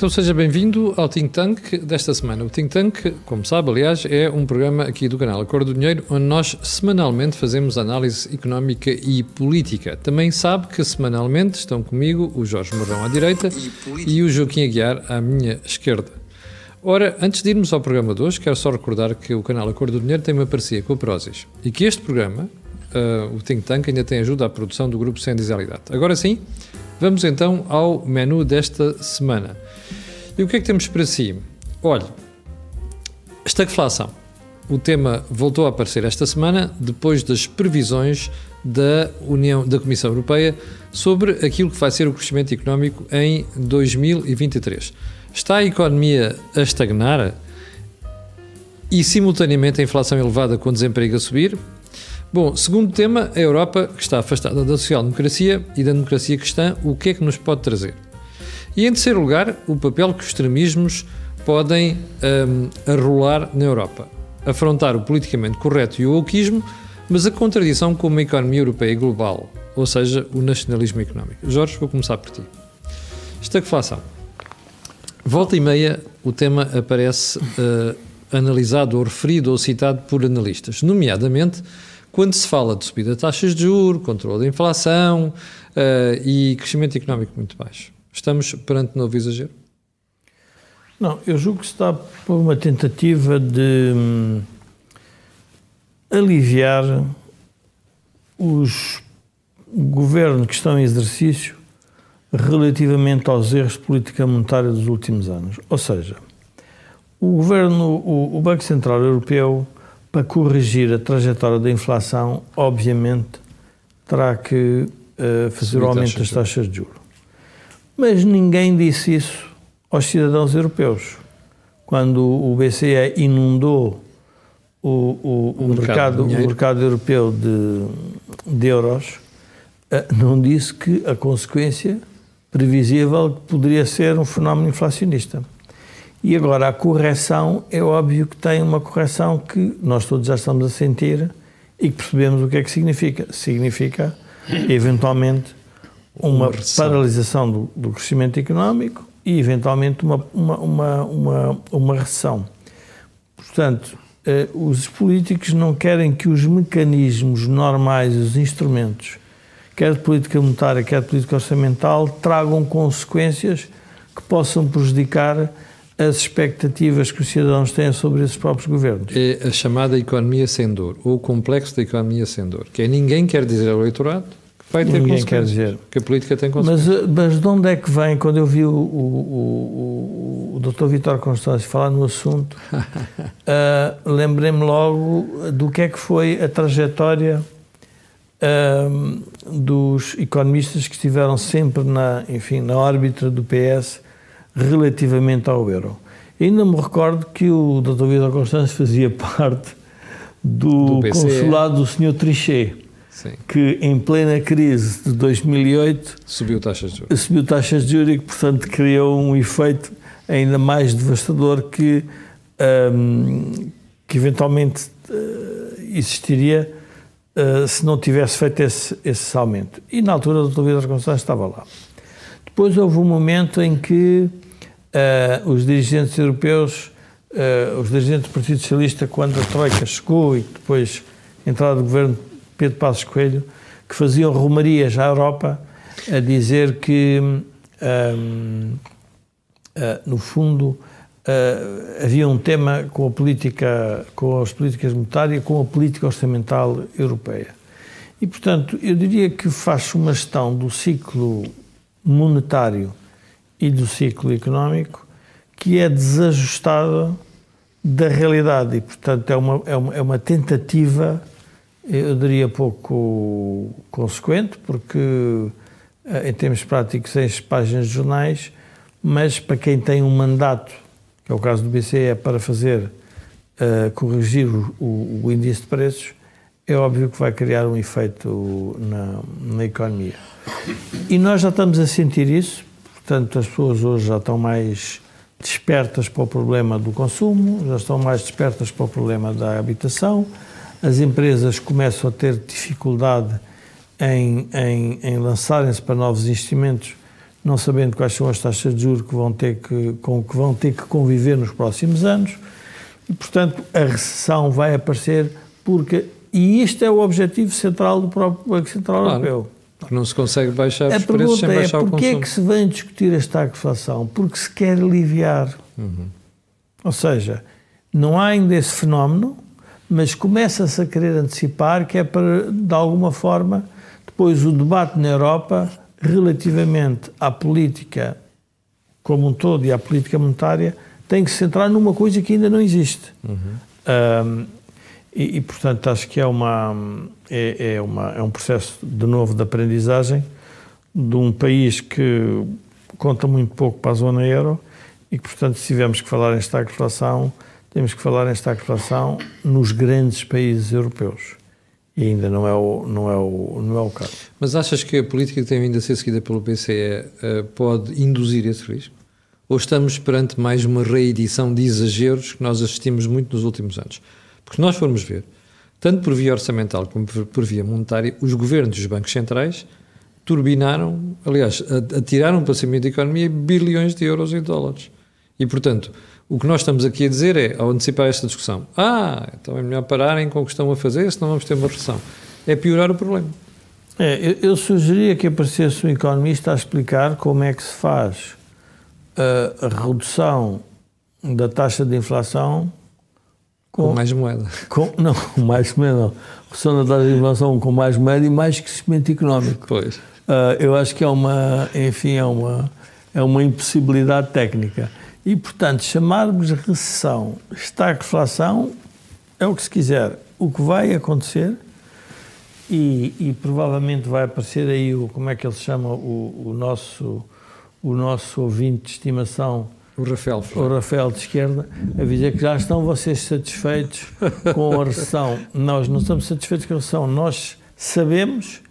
Então seja bem-vindo ao Think Tank desta semana. O Think Tank, como sabe, aliás, é um programa aqui do canal Acordo do Dinheiro, onde nós semanalmente fazemos análise económica e política. Também sabe que semanalmente estão comigo o Jorge Morão à direita e, e o Joaquim Aguiar à minha esquerda. Ora, antes de irmos ao programa de hoje, quero só recordar que o canal Acordo do Dinheiro tem uma parceria com a Prozis e que este programa, uh, o Think Tank, ainda tem ajuda à produção do grupo Sem Disalidade. Agora sim, vamos então ao menu desta semana. E o que é que temos para si? Olha, estagflação. O tema voltou a aparecer esta semana depois das previsões da União da Comissão Europeia sobre aquilo que vai ser o crescimento económico em 2023. Está a economia a estagnar e simultaneamente a inflação elevada com o desemprego a subir? Bom, segundo tema, a Europa que está afastada da social-democracia e da democracia cristã, o que é que nos pode trazer? E em terceiro lugar, o papel que os extremismos podem um, arrolar na Europa. Afrontar o politicamente correto e o wokeismo, mas a contradição com uma economia europeia global, ou seja, o nacionalismo económico. Jorge, vou começar por ti. Estagflação. Volta e meia, o tema aparece uh, analisado ou referido ou citado por analistas, nomeadamente quando se fala de subida de taxas de juros, controle da inflação uh, e crescimento económico muito baixo. Estamos perante novo exagero? Não, eu julgo que está por uma tentativa de hum, aliviar os governos que estão em exercício relativamente aos erros de política monetária dos últimos anos. Ou seja, o governo, o, o Banco Central Europeu, para corrigir a trajetória da inflação, obviamente terá que uh, fazer o aumento das taxas de juros. Mas ninguém disse isso aos cidadãos europeus. Quando o BCE inundou o, o, o, o mercado, mercado o mercado europeu de, de euros, eh, não disse que a consequência previsível poderia ser um fenómeno inflacionista. E agora a correção é óbvio que tem uma correção que nós todos já estamos a sentir e que percebemos o que é que significa. Significa, eventualmente, uma, uma paralisação do, do, crescimento económico e, eventualmente, uma, uma, uma, uma, uma recessão. Portanto, eh, os políticos não querem que os mecanismos normais, os instrumentos, quer de política monetária, quer de política orçamental, tragam consequências que possam prejudicar as expectativas que os cidadãos têm sobre esses próprios governos. É a chamada economia sem dor, ou o complexo da economia sem dor, que é ninguém quer dizer ao eleitorado vai ter Ninguém quer dizer. Que a política tem consequências. Mas, mas de onde é que vem, quando eu vi o, o, o, o Dr. Vitor Constâncio falar no assunto, uh, lembrei-me logo do que é que foi a trajetória uh, dos economistas que estiveram sempre na, enfim, na órbita do PS relativamente ao euro. E ainda me recordo que o Dr. Vitor Constâncio fazia parte do, do consulado do Sr. Trichet Sim. que em plena crise de 2008 subiu taxas de juros, subiu taxas de juros e que, portanto, criou um efeito ainda mais devastador que, um, que eventualmente uh, existiria uh, se não tivesse feito esse, esse aumento. E na altura o Dr. Vitor Gonçalves estava lá. Depois houve um momento em que uh, os dirigentes europeus, os dirigentes do Partido Socialista, quando a Troika chegou e depois entrada do governo Pedro Passos Coelho, que faziam romarias à Europa a dizer que, um, uh, no fundo, uh, havia um tema com a política, com as políticas monetárias, com a política orçamental europeia. E, portanto, eu diria que faz uma gestão do ciclo monetário e do ciclo económico que é desajustada da realidade e, portanto, é uma, é uma, é uma tentativa eu diria pouco consequente, porque eh, em termos práticos enche páginas de jornais, mas para quem tem um mandato, que é o caso do BCE, é para fazer uh, corrigir o, o, o, índice de preços, é óbvio que vai criar um efeito na, na economia. E nós já estamos a sentir isso, portanto as pessoas hoje já estão mais despertas para o problema do consumo, já estão mais despertas para o problema da habitação, as empresas começam a ter dificuldade em, em, em lançarem-se para novos investimentos, não sabendo quais são as taxas de juros que vão ter que, com que vão ter que conviver nos próximos anos, e, portanto, a recessão vai aparecer porque. E isto é o objetivo central do próprio Banco Central claro, Europeu. Não se consegue baixar a os preços sem é, baixar o consumo. Porquê é que se vem discutir esta inflação? Porque se quer aliviar. Uhum. Ou seja, não há ainda esse fenómeno, mas começa-se a querer antecipar que é para, de alguma forma, depois o debate na Europa relativamente à política como um todo e à política monetária tem que se centrar numa coisa que ainda não existe. Uhum. Um, e, e, portanto, acho que é, uma, é, é, uma, é um processo, de novo, de aprendizagem de um país que conta muito pouco para a zona euro e que, portanto, se tivermos que falar em estagflação, temos que falar em estagflação nos grandes países europeus. E ainda não é o, não é o, não é o caso. Mas achas que a política que tem vindo a ser seguida pelo BCE eh, pode induzir esse risco? Ou estamos perante mais uma reedição de exageros que nós assistimos muito nos últimos anos? Porque se nós formos ver, tanto por via orçamental como por via monetária, os governos e os bancos centrais turbinaram, aliás, atiraram para cima da economia bilhões de euros e dólares. E, portanto, o que nós estamos aqui a dizer é, ao antecipar esta discussão, ah, então é melhor pararem com o que estão a fazer, senão vamos ter uma recessão. É piorar o problema. É, eu, eu sugeria que aparecesse um economista a explicar como é que se faz a, a redução da taxa de inflação com, com mais moeda. Com, não, com mais moeda não. Redução da taxa de inflação com mais moeda e mais crescimento económico. Pois. Uh, eu acho que é uma, enfim, é uma, é uma impossibilidade técnica. E, portanto, chamarmos recessão, estagflação, é o que se quiser. O que vai acontecer, e, e, provavelmente vai aparecer aí, o, como é que ele se chama, o, o nosso, o nosso ouvinte de estimação, o Rafael. O Rafael de esquerda, a dizer que já estão vocês satisfeitos com a recessão. Nós não estamos satisfeitos com a recessão. Nós sabemos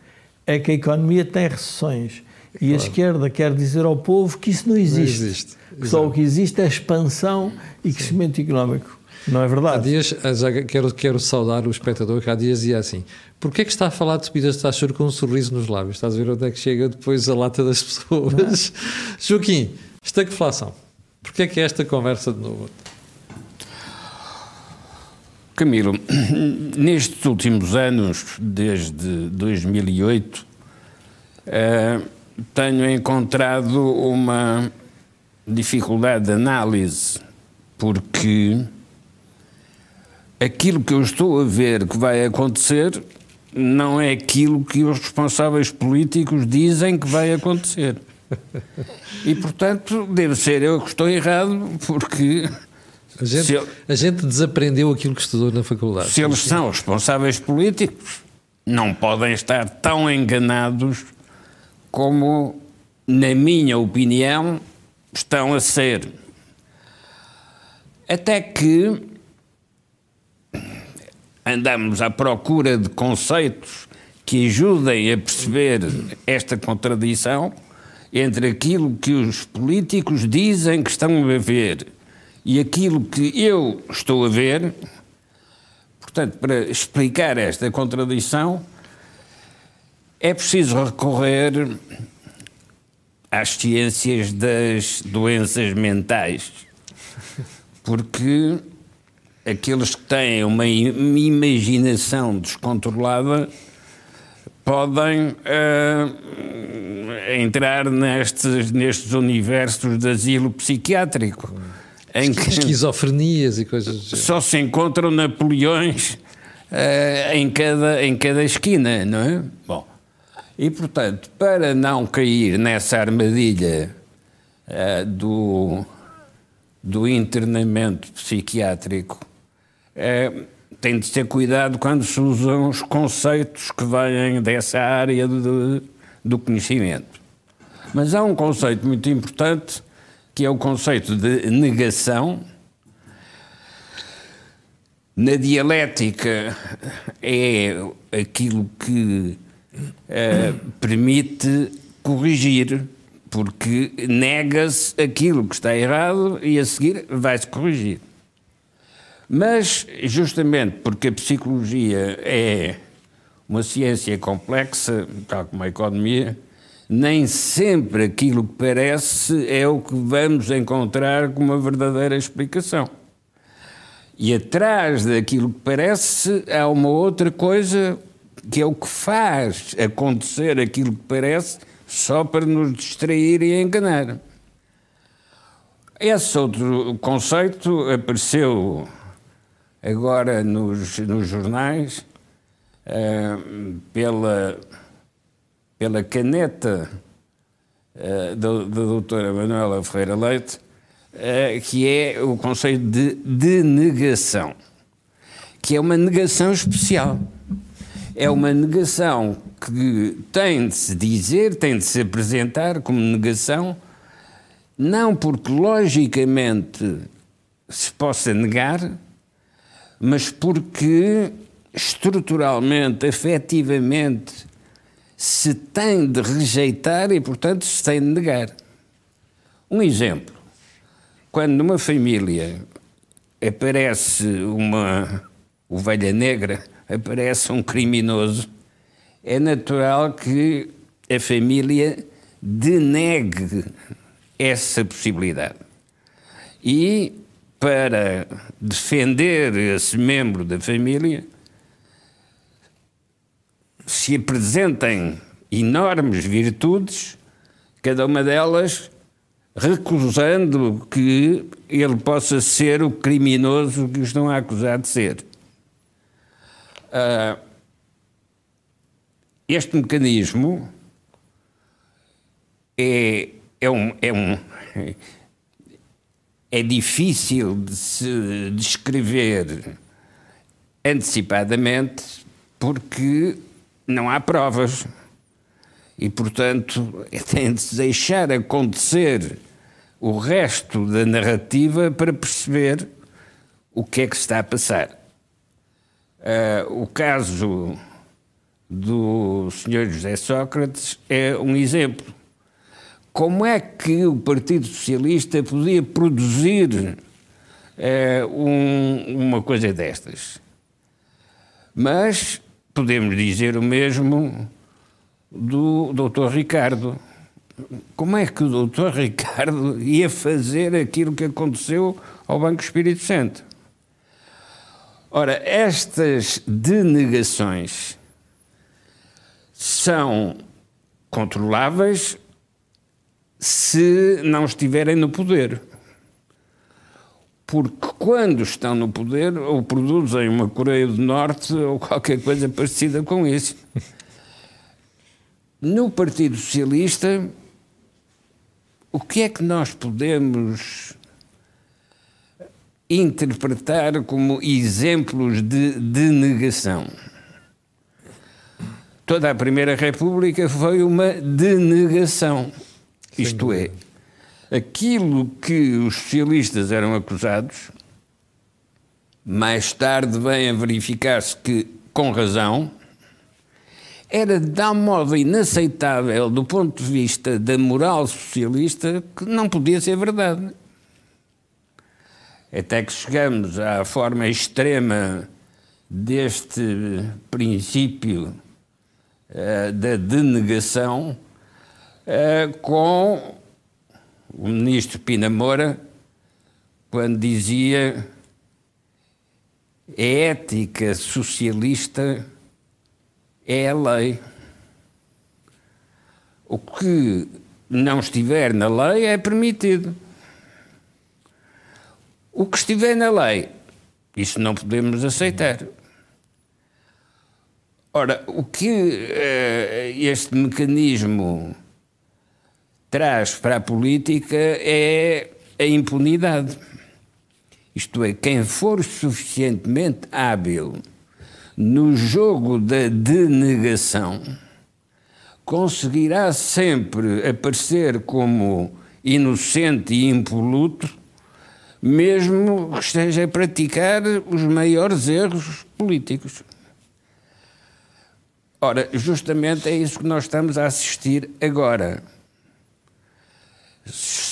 é que a economia tem recessões. E claro. a esquerda quer dizer ao povo que isso não existe. Não existe. Que só o que existe é expansão e crescimento Sim. económico. Não é verdade? Há dias, já quero, quero saudar o espectador que há dias dizia assim: porquê é que está a falar de subidas de taxa com um sorriso nos lábios? Estás a ver onde é que chega depois a lata das pessoas? É? Joaquim, estagflação. Porquê é que é esta conversa de novo? Camilo, nestes últimos anos, desde 2008, eh, tenho encontrado uma dificuldade de análise, porque aquilo que eu estou a ver que vai acontecer não é aquilo que os responsáveis políticos dizem que vai acontecer. E, portanto, deve ser eu que estou errado, porque. A gente, eu, a gente desaprendeu aquilo que estudou na faculdade. Se eles são responsáveis políticos, não podem estar tão enganados como, na minha opinião, estão a ser. Até que andamos à procura de conceitos que ajudem a perceber esta contradição entre aquilo que os políticos dizem que estão a ver e aquilo que eu estou a ver. Portanto, para explicar esta contradição, é preciso recorrer às ciências das doenças mentais, porque aqueles que têm uma imaginação descontrolada podem uh, entrar nestes, nestes universos de asilo psiquiátrico. Em que Esquizofrenias e coisas Só se encontram Napoleões uh, em, cada, em cada esquina, não é? Bom, e, portanto, para não cair nessa armadilha uh, do, do internamento psiquiátrico, uh, tem de ter cuidado quando se usam os conceitos que vêm dessa área de, do conhecimento. Mas há um conceito muito importante que é o conceito de negação. Na dialética é aquilo que uh, permite corrigir, porque nega-se aquilo que está errado e a seguir vai-se corrigir. Mas, justamente porque a psicologia é uma ciência complexa, tal como a economia, nem sempre aquilo que parece é o que vamos encontrar como uma verdadeira explicação. E atrás daquilo que parece há uma outra coisa que é o que faz acontecer aquilo que parece só para nos distrair e enganar. Esse outro conceito apareceu agora nos, nos jornais uh, pela pela caneta uh, da, da doutora Manuela Ferreira Leite, uh, que é o conceito de denegação, que é uma negação especial. É uma negação que tem de se dizer, tem de se apresentar como negação, não porque logicamente se possa negar, mas porque estruturalmente, afetivamente, se tem de rejeitar e, portanto, se tem de negar. Um exemplo: quando numa família aparece uma ovelha negra, aparece um criminoso, é natural que a família denegue essa possibilidade. E para defender esse membro da família, se apresentem enormes virtudes, cada uma delas recusando que ele possa ser o criminoso que estão a acusar de ser. Uh, este mecanismo é, é, um, é, um, é difícil de se descrever antecipadamente porque não há provas. E, portanto, tem de se deixar acontecer o resto da narrativa para perceber o que é que está a passar. Uh, o caso do Sr. José Sócrates é um exemplo. Como é que o Partido Socialista podia produzir uh, um, uma coisa destas? Mas podemos dizer o mesmo do Dr. Ricardo. Como é que o Dr. Ricardo ia fazer aquilo que aconteceu ao Banco Espírito Santo? Ora, estas denegações são controláveis se não estiverem no poder porque quando estão no poder ou produzem uma Coreia do Norte ou qualquer coisa parecida com isso. No Partido Socialista, o que é que nós podemos interpretar como exemplos de denegação? Toda a Primeira República foi uma denegação. Isto é, aquilo que os socialistas eram acusados, mais tarde vem a verificar-se que, com razão, era de tal modo inaceitável do ponto de vista da moral socialista que não podia ser verdade. Até que chegamos à forma extrema deste princípio uh, da denegação uh, com o ministro Pina Moura, quando dizia a ética socialista é a lei. O que não estiver na lei é permitido. O que estiver na lei, isso não podemos aceitar. Ora, o que uh, este mecanismo traz para a política é a impunidade. Isto é, quem for suficientemente hábil no jogo da denegação conseguirá sempre aparecer como inocente e impoluto, mesmo que esteja a praticar os maiores erros políticos. Ora, justamente é isso que nós estamos a assistir agora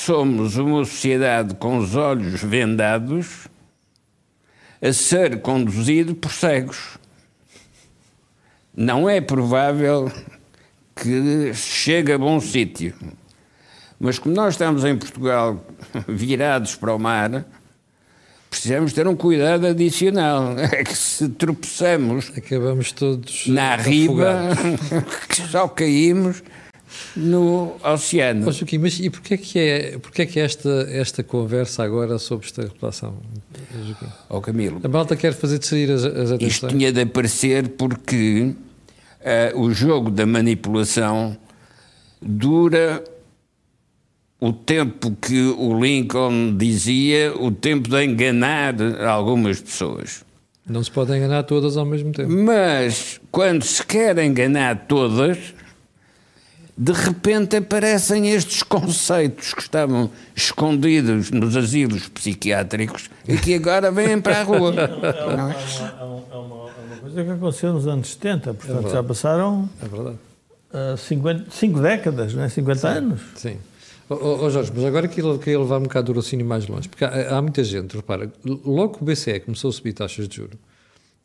somos uma sociedade com os olhos vendados a ser conduzido por cegos. Não é provável que chega a bom sítio. Mas como nós estamos em Portugal virados para o mar, precisamos ter um cuidado adicional. É que se tropeçamos Acabamos todos na riba, que só caímos no oceano. Oh, Joaquim, mas e porquê que é, porquê que é esta, esta conversa agora sobre esta relação, Joaquim? Ó Camilo, A malta quer fazer sair as, as isto atenções? tinha de aparecer porque eh, o jogo da manipulação dura o tempo que o Lincoln dizia, o tempo de enganar algumas pessoas. Não se pode enganar todas ao mesmo tempo. Mas quando se quer enganar todas, de repente aparecem estes conceitos que estavam escondidos nos asilos psiquiátricos e que agora vêm para a rua. É uma, é uma- é uma coisa que aconteceu nos anos 70, portanto já passaram É verdade. 5 décadas, não é? 50 anos. Sim. Oh, oh, Jorge, mas agora queria, queria levar um bocado o raciocínio mais longe, porque há, há muita gente, repara, logo que o BCE começou a subir taxas de juros,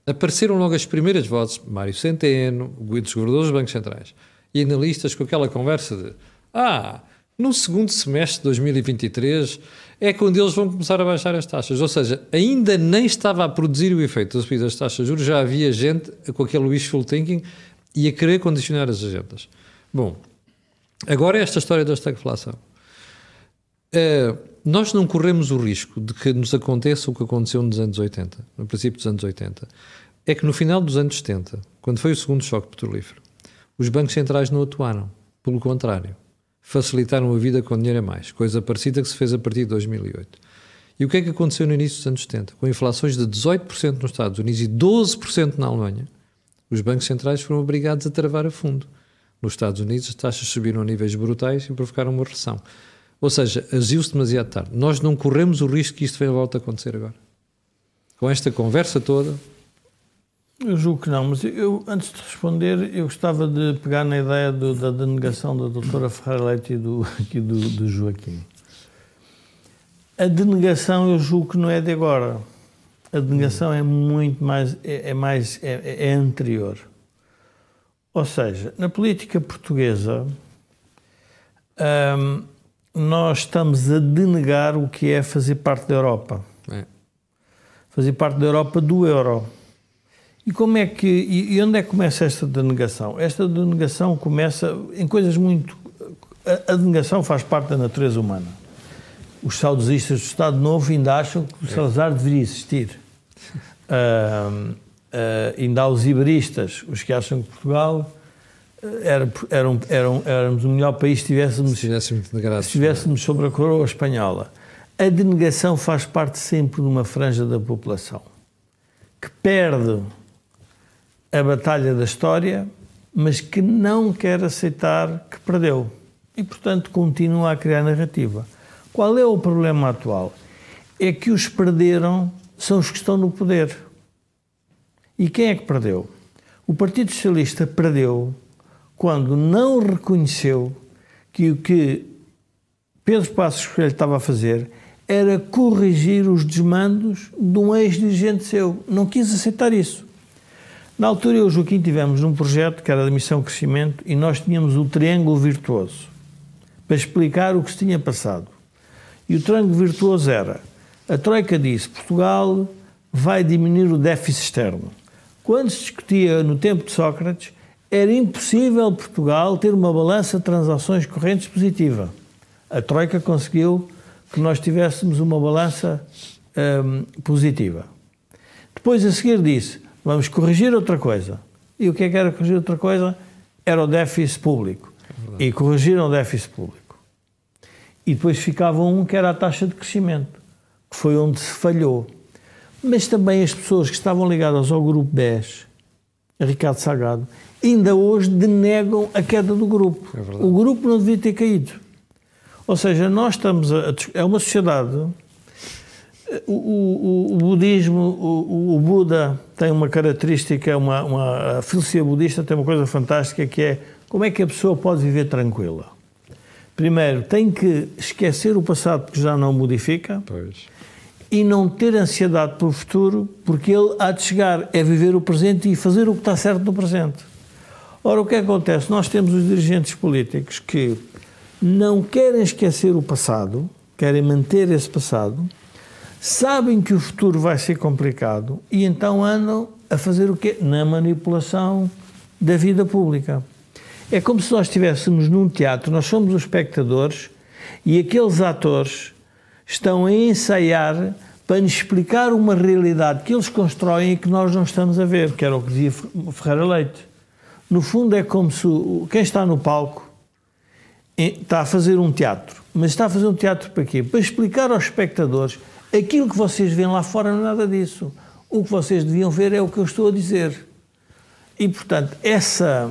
apareceram logo as primeiras vozes, Mário Centeno, dos governadores dos bancos centrais, e analistas com aquela conversa de ah, no segundo semestre de 2023 é quando eles vão começar a baixar as taxas. Ou seja, ainda nem estava a produzir o efeito da subida das taxas de juros, já havia gente com aquele wishful thinking e a querer condicionar as agendas. Bom, agora é esta história da estagflação. Uh, nós não corremos o risco de que nos aconteça o que aconteceu nos anos 80, no princípio dos anos 80. É que no final dos anos 70, quando foi o segundo choque petrolífero, os bancos centrais não atuaram. Pelo contrário, facilitaram a vida com dinheiro a mais, coisa parecida que se fez a partir de 2008. E o que é que aconteceu no início dos anos 70? Com inflações de 18% nos Estados Unidos e 12% na Alemanha, os bancos centrais foram obrigados a travar a fundo. Nos Estados Unidos, as taxas subiram a níveis brutais e provocaram uma recessão. Ou seja, agiu-se demasiado tarde. Nós não corremos o risco que isto venha volta a acontecer agora. Com esta conversa toda. Eu julgo que não, mas eu, antes de responder, eu gostava de pegar na ideia do, da denegação da doutora Ferreira Leite e do, do, do Joaquim. A denegação eu julgo que não é de agora. A denegação é muito mais, é, é mais, é, é anterior. Ou seja, na política portuguesa, hum, nós estamos a denegar o que é fazer parte da Europa. É. Fazer parte da Europa do euro. E como é que e, onde é que começa esta denegação? Esta denegação começa em coisas muito a, a denegação faz parte da natureza humana. Os saudosistas do Estado Novo ainda acham que o Salazar deveria existir. Uh, uh, ainda há os iberistas, os que acham que Portugal era, era um, era um, éramos o melhor país se estivéssemos, Se estivéssemos sobre a coroa espanhola. A denegação faz parte sempre de uma franja da população que perde a batalha da história, mas que não quer aceitar que perdeu. E, portanto, continua a criar narrativa. Qual é o problema atual? É que os perderam são os que estão no poder. E quem é que perdeu? O Partido Socialista perdeu quando não reconheceu que o que Pedro Passos Coelho estava a fazer era corrigir os desmandos de um ex-dirigente seu. Não quis aceitar isso. Na altura, eu e o Joaquim tivemos um projeto que era da Missão Crescimento e nós tínhamos o Triângulo Virtuoso para explicar o que se tinha passado. E o Triângulo Virtuoso era: a Troika disse, Portugal vai diminuir o déficit externo. Quando se discutia no tempo de Sócrates, era impossível Portugal ter uma balança de transações correntes positiva. A Troika conseguiu que nós tivéssemos uma balança hum, positiva. Depois, a seguir, disse: vamos corrigir outra coisa. E o que é que era corrigir outra coisa? Era o déficit público. E corrigiram o déficit público. E depois ficava um que era a taxa de crescimento, que foi onde se falhou. Mas também as pessoas que estavam ligadas ao grupo 10, a Ricardo Salgado, ainda hoje denegam a queda do grupo. É o grupo não devia ter caído. Ou seja, nós estamos a. É uma sociedade. O, o, o budismo, o, o, Buda tem uma característica, uma, uma, a filosofia budista tem uma coisa fantástica que é como é que a pessoa pode viver tranquila. Primeiro, tem que esquecer o passado porque já não modifica Pois. E não ter ansiedade pelo futuro porque ele há de chegar, é viver o presente e fazer o que está certo no presente. Ora, o que acontece? Nós temos os dirigentes políticos que não querem esquecer o passado, querem manter esse passado, sabem que o futuro vai ser complicado e então andam a fazer o quê? Na manipulação da vida pública. É como se nós estivéssemos num teatro, nós somos os espectadores e aqueles atores estão a ensaiar para nos explicar uma realidade que eles constroem e que nós não estamos a ver, que era o que dizia Ferreira Leite. No fundo, é como se quem está no palco está a fazer um teatro. Mas está a fazer um teatro para quê? Para explicar aos espectadores aquilo que vocês veem lá fora não é nada disso. O que vocês deviam ver é o que eu estou a dizer. E, portanto, essa.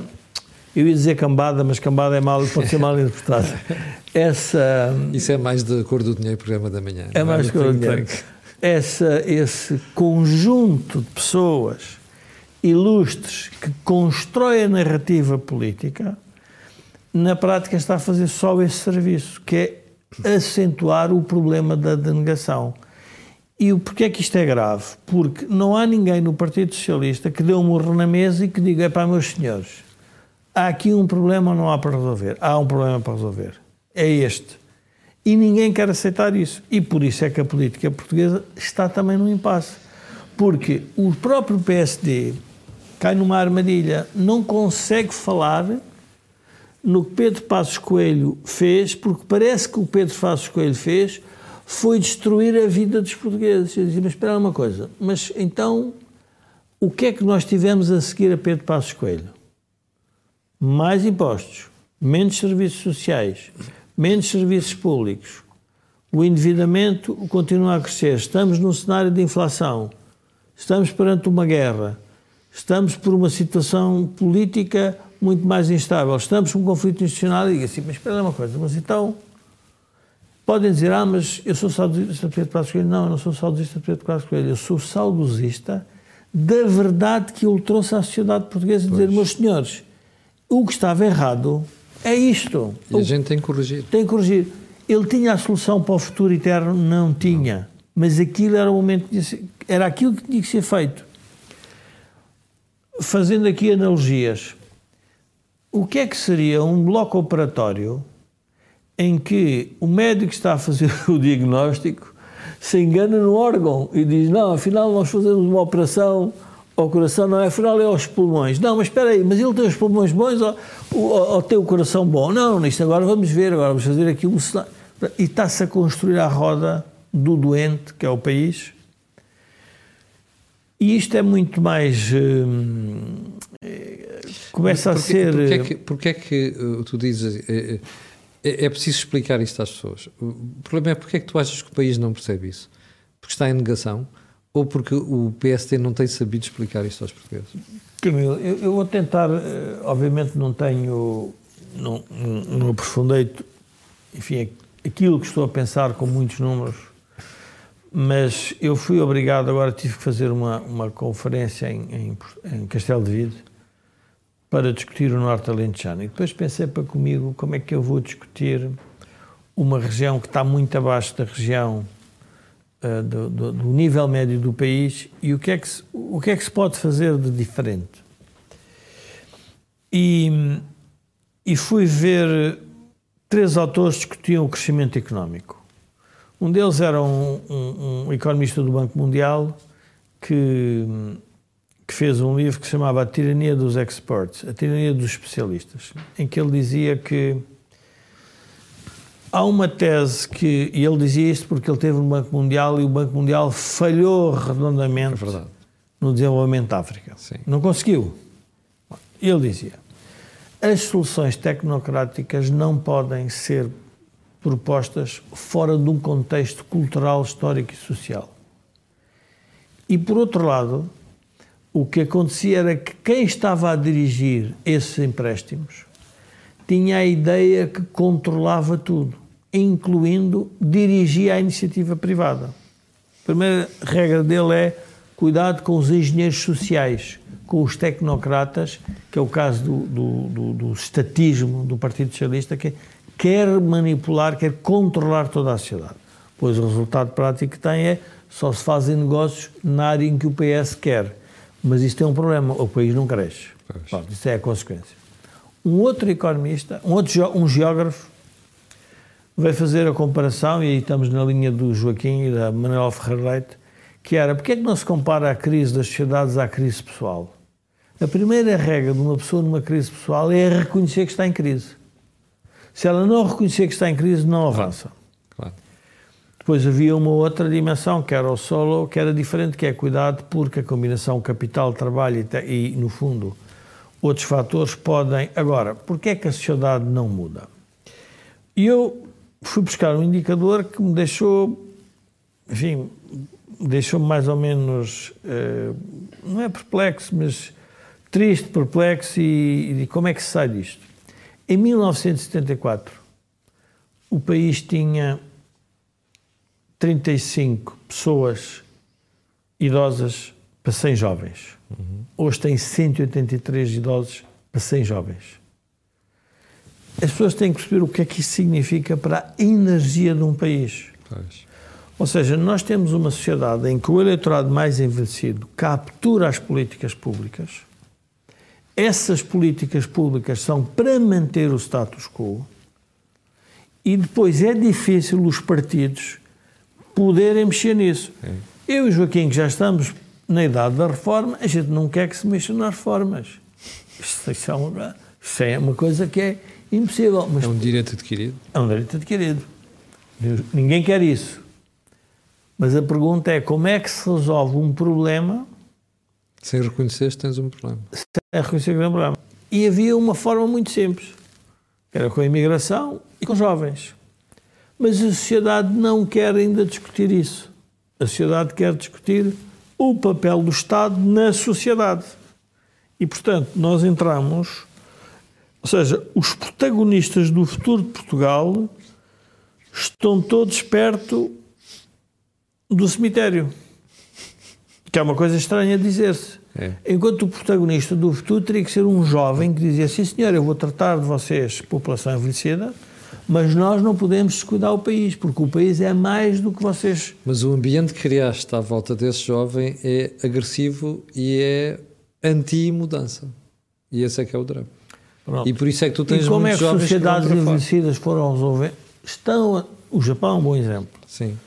Eu ia dizer cambada, mas cambada é mal, pode ser mal interpretado. Essa. Isso é mais de cor do dinheiro, programa da manhã. É mais de cor do dinheiro. Essa, esse conjunto de pessoas ilustres que constrói a narrativa política, na prática está a fazer só esse serviço, que é acentuar o problema da denegação. E o porquê é que isto é grave? Porque não há ninguém no Partido Socialista que dê um morro na mesa e que diga, para meus senhores, há aqui um problema não há para resolver? Há um problema para resolver. É este. E ninguém quer aceitar isso. E por isso é que a política portuguesa está também num impasse. Porque o próprio PSD cai numa armadilha, não consegue falar no que Pedro Passos Coelho fez, porque parece que o Pedro Passos Coelho fez foi destruir a vida dos portugueses. Eu dizia, mas espera uma coisa, mas então o que é que nós tivemos a seguir a Pedro Passos Coelho? Mais impostos, menos serviços sociais, menos serviços públicos, o endividamento continua a crescer, estamos num cenário de inflação, estamos perante uma guerra, estamos por uma situação política muito mais instável, estamos com um conflito institucional e diga assim, mas espera uma coisa, mas então podem dizer, ah, mas eu sou saudosista de Pedro Passos Coelho. Não, eu não sou saudosista de Pedro Passos Coelho, eu sou saudosista da verdade que ele trouxe à sociedade portuguesa, pois. dizer, meus senhores, o que estava errado é isto. E a gente tem que corrigir. Tem que corrigir. Ele tinha a solução para o futuro eterno? Não tinha. Não. Mas aquilo era o momento, era aquilo que tinha que ser feito fazendo aqui analogias, o que é que seria um bloco operatório em que o médico está a fazer o diagnóstico se engana no órgão e diz: Não, afinal, nós fazemos uma operação ao coração, não é? Afinal, é aos pulmões. Não, mas espera aí, mas ele tem os pulmões bons ou, ou, ou tem o coração bom? Não, nisto agora vamos ver, agora vamos fazer aqui um. E está-se a construir a roda do doente, que é o país, e isto é muito mais. Hum, começa a ser. Porquê é que, porque é que uh, tu dizes. É, é, é, preciso explicar isto às pessoas. O problema é porque é que tu achas que o país não percebe isso? Porque está em negação ou porque o PST não tem sabido explicar isto aos portugueses? Camilo, eu, eu vou tentar. Obviamente não tenho. Não, não aprofundei. Enfim, aquilo que estou a pensar com muitos números mas eu fui obrigado, agora tive que fazer uma, uma conferência em, em, em Castelo de Vide para discutir o Norte Alentejano. E depois pensei para comigo como é que eu vou discutir uma região que está muito abaixo da região uh, do, do, do, nível médio do país e o que, é que se, o que é que se pode fazer de diferente. E, e fui ver três autores que discutiam o crescimento económico. Um deles era um, um, um economista do Banco Mundial que, que, fez um livro que se chamava A Tirania dos Experts, A Tirania dos Especialistas, em que ele dizia que há uma tese que, e ele dizia isto porque ele teve no Banco Mundial e o Banco Mundial falhou redondamente é no desenvolvimento da África. Sim. Não conseguiu. Ele dizia: as soluções tecnocráticas não podem ser propostas fora de um contexto cultural, histórico e social. E por outro lado, o que acontecia era que quem estava a dirigir esses empréstimos tinha a ideia que controlava tudo, incluindo dirigir a iniciativa privada. A primeira regra dele é cuidado com os engenheiros sociais, com os tecnocratas, que é o caso do, do, do, do estatismo do Partido Socialista, que quer manipular, quer controlar toda a sociedade. Pois o resultado prático que tem é só se fazem negócios na área em que o PS quer. Mas isto é um problema, o país não cresce. Pronto, isso é a consequência. Um outro economista, um outro um geógrafo, veio fazer a comparação, e aí estamos na linha do Joaquim e da Manuel Ferreira Leite, que era, porque é que não se compara a crise das sociedades à crise pessoal? A primeira regra de uma pessoa numa crise pessoal é reconhecer que está em crise. Se ela não reconhecer que está em crise, não avança. Claro. Depois havia uma outra dimensão, que era o solo, que era diferente, que é cuidado, porque a combinação capital-trabalho e, e, no fundo, outros fatores podem... Agora, porquê é que a sociedade não muda? E eu fui buscar um indicador que me deixou, enfim, deixou-me mais ou menos, uh, não é perplexo, mas triste, perplexo e, e como é que se sai disto? Em 1974, o país tinha 35 pessoas idosas para 100 jovens. Uhum. Hoje tem 183 idosos para 100 jovens as pessoas têm que perceber o que é que isso significa para a energia de um país. Pois. Ou seja, nós temos uma sociedade em que o eleitorado mais envelhecido captura as políticas públicas. Essas políticas públicas são para manter o status quo. E depois é difícil os partidos poderem mexer nisso. É. Eu e Joaquim, que já estamos na idade da reforma, a gente não quer que se mexa nas reformas. Isto, é, uma, é uma coisa que é Impossível. Mas é um direito adquirido? É um direito adquirido. Ninguém quer isso. Mas a pergunta é como é que se resolve um problema sem reconhecer que tens um problema. Sem reconhecer que tens um problema. E havia uma forma muito simples. Era com a imigração e com jovens. Mas a sociedade não quer ainda discutir isso. A sociedade quer discutir o papel do Estado na sociedade. E, portanto, nós entramos ou seja, os protagonistas do futuro de Portugal estão todos perto do cemitério. Que é uma coisa estranha dizer-se. É. Enquanto o protagonista do futuro teria que ser um jovem que dizia: Sim, senhor, eu vou tratar de vocês, população envelhecida, mas nós não podemos descuidar o país, porque o país é mais do que vocês. Mas o ambiente que criaste à volta desse jovem é agressivo e é anti-mudança. E esse é que é o drama. Pronto. E por isso é que tu tens e como é que sociedades envelhecidas foram resolver? Estão. O Japão é um bom exemplo. Sim.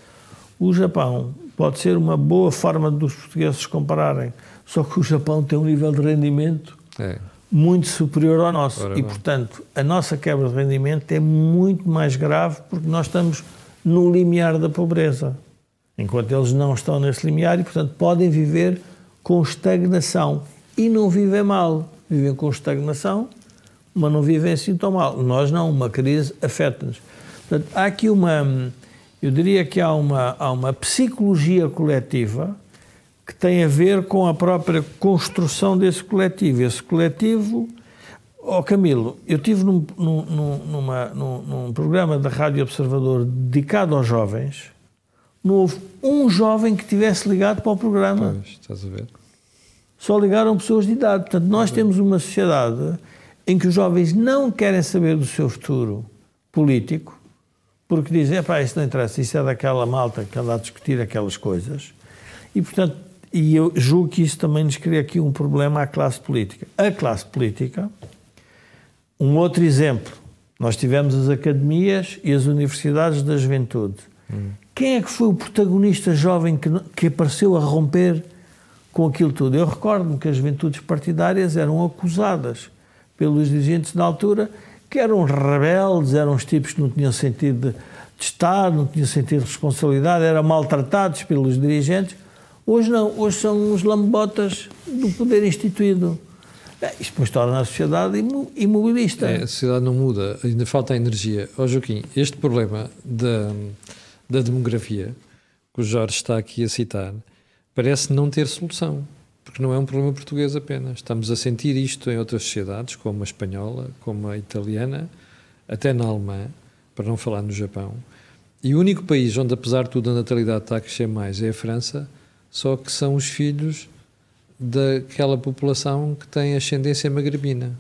O Japão pode ser uma boa forma dos portugueses compararem, só que o Japão tem um nível de rendimento é. muito superior ao nosso. Ora, e, portanto, a nossa quebra de rendimento é muito mais grave porque nós estamos no limiar da pobreza, enquanto eles não estão nesse limiar e, portanto, podem viver com estagnação. E não vivem mal, vivem com estagnação mas não vivem assim tão mal. Nós não, uma crise afeta-nos. Portanto, há aqui uma, eu diria que há uma, há uma psicologia coletiva que tem a ver com a própria construção desse coletivo. Esse coletivo, oh Camilo, eu tive num, num, numa, num, num programa da Rádio Observador dedicado aos jovens, não houve um jovem que tivesse ligado para o programa. Pois, estás a ver. Só ligaram pessoas de idade. Portanto, nós temos uma sociedade em que os jovens não querem saber do seu futuro político, porque dizem, pá, isso não interessa, isso é daquela malta que anda a discutir aquelas coisas. E, portanto, e eu julgo que isso também nos cria aqui um problema à classe política. A classe política, um outro exemplo, nós tivemos as academias e as universidades da juventude. Hum. Quem é que foi o protagonista jovem que, que apareceu a romper com aquilo tudo? Eu recordo-me que as juventudes partidárias eram acusadas pelos dirigentes da altura, que eram rebeldes, eram os tipos que não tinham sentido de, Estado, não tinham sentido de responsabilidade, eram maltratados pelos dirigentes. Hoje não, hoje são os lambotas do poder instituído. É, isto depois torna a sociedade imobilista. É, a sociedade não muda, ainda falta energia. Ó oh, Joaquim, este problema da, da demografia, que o Jorge está aqui a citar, parece não ter solução porque não é um problema português apenas. Estamos a sentir isto em outras sociedades, como a espanhola, como a italiana, até na alemã, para não falar no Japão. E o único país onde, apesar de tudo, a natalidade está a crescer mais é a França, só que são os filhos daquela população que tem ascendência magrebina.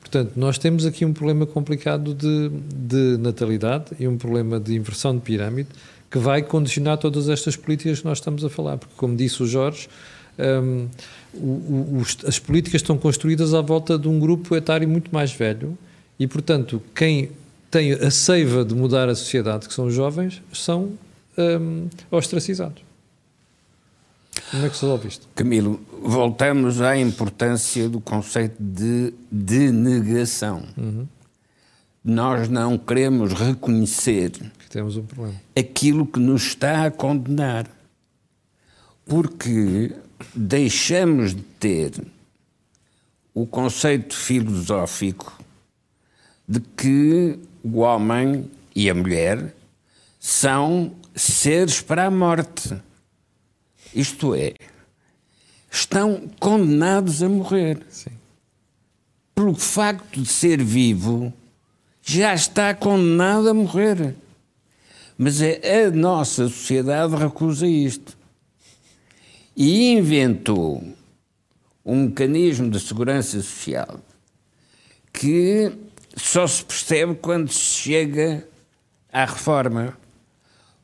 Portanto, nós temos aqui um problema complicado de, de natalidade e um problema de inversão de pirâmide que vai condicionar todas estas políticas que nós estamos a falar, porque, como disse o Jorge, Um, o, o, as políticas estão construídas à volta de um grupo etário muito mais velho e, portanto, quem tem a seiva de mudar a sociedade, que são os jovens, são um, ostracizados. Como é que se resolve isto? Camilo, voltamos à importância do conceito de denegação. Uhum. Nós não queremos reconhecer que temos um problema. aquilo que nos está a condenar. Porque deixamos de ter o conceito filosófico de que o homem e a mulher são seres para a morte. Isto é, estão condenados a morrer. Sim. Pelo facto de ser vivo, já está condenado a morrer. Mas é, a nossa sociedade recusa isto. E inventou um mecanismo de segurança social que só se percebe quando se chega à reforma.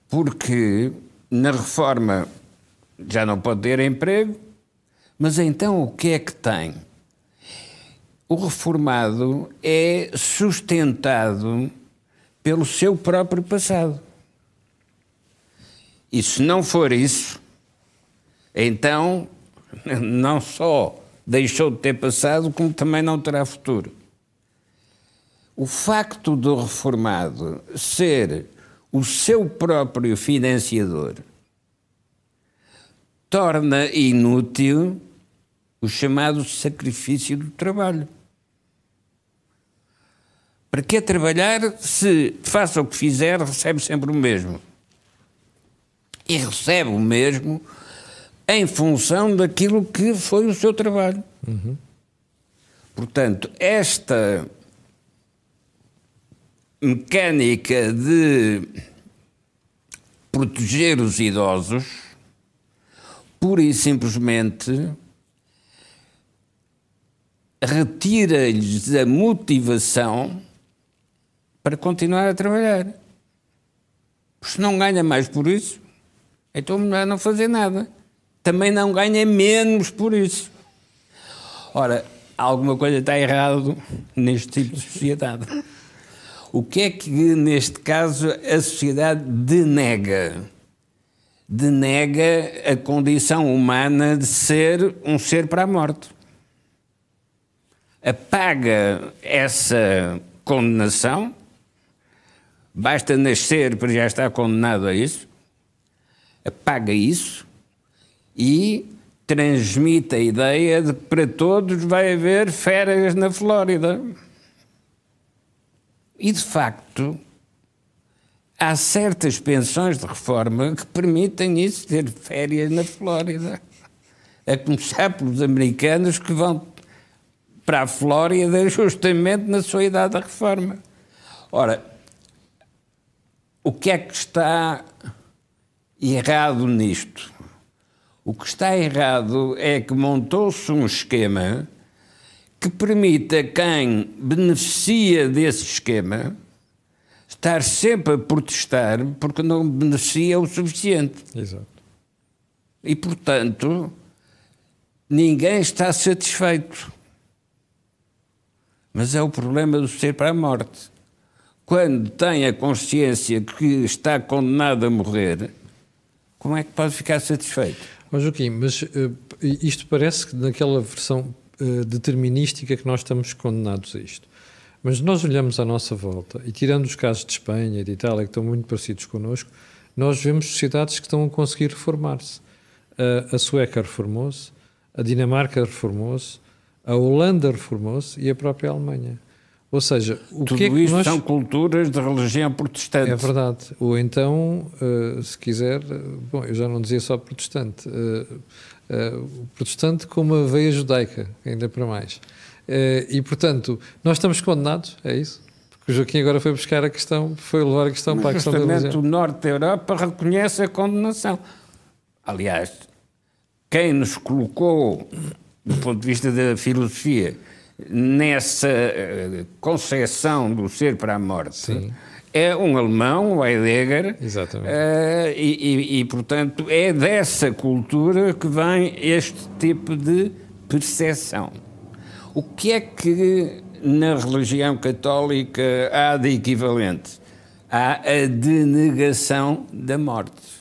Porque na reforma já não pode ter emprego, mas então o que é que tem? O reformado é sustentado pelo seu próprio passado. E se não for isso, então não só deixou de ter passado, como também não terá futuro. O facto do reformado ser o seu próprio financiador torna inútil o chamado sacrifício do trabalho. Para que trabalhar se faça o que fizer, recebe sempre o mesmo? E recebe o mesmo em função daquilo que foi o seu trabalho. Uhum. Portanto, esta mecânica de proteger os idosos pura e simplesmente retira-lhes a motivação para continuar a trabalhar. Se não ganha mais por isso, então melhor não fazer nada. Também não ganha menos por isso. Ora, alguma coisa está errado neste tipo de sociedade. O que é que, neste caso, a sociedade denega? denega a condição humana de ser um ser para a morte. Apaga essa condenação, basta nascer para já estar condenado a isso, apaga isso e transmite a ideia de que para todos vai haver férias na Flórida. E de facto, há certas pensões de reforma que permitem isso, ter férias na Flórida. A começar pelos americanos que vão para a Flórida justamente na sua idade da reforma. Ora, o que é que está errado nisto? O que está errado é que montou-se um esquema que permite a quem beneficia desse esquema estar sempre a protestar porque não beneficia o suficiente. Exato. E, portanto, ninguém está satisfeito. Mas é o problema do ser para a morte. Quando tem a consciência que está condenado a morrer, como é que pode ficar satisfeito? Mas, Joaquim, mas uh, isto parece que naquela versão uh, determinística que nós estamos condenados a isto. Mas nós olhamos à nossa volta e, tirando os casos de Espanha e de Itália, que estão muito parecidos connosco, nós vemos sociedades que estão a conseguir reformar-se. A, a Sueca reformou-se, a Dinamarca reformou-se, a Holanda reformou-se e a própria Alemanha. Ou seja, o Tudo que é que isto nós... são culturas de religião protestante. É verdade. Ou então, uh, se quiser, bom, eu já não dizia só protestante, uh, protestante com uma veia judaica, ainda para mais. Eh, e, portanto, nós estamos condenados, é isso? Porque o Joaquim agora foi buscar a questão, foi levar a questão Mas para a questão da religião. o norte da Europa reconhece a condenação. Aliás, quem nos colocou, do ponto de vista da filosofia, nessa uh, concepção do ser para a morte, Sim. é um alemão, o Heidegger. Uh, e, e, e, portanto, é dessa cultura que vem este tipo de percepção. O que é que na religião católica há de equivalente? Há a denegação da morte.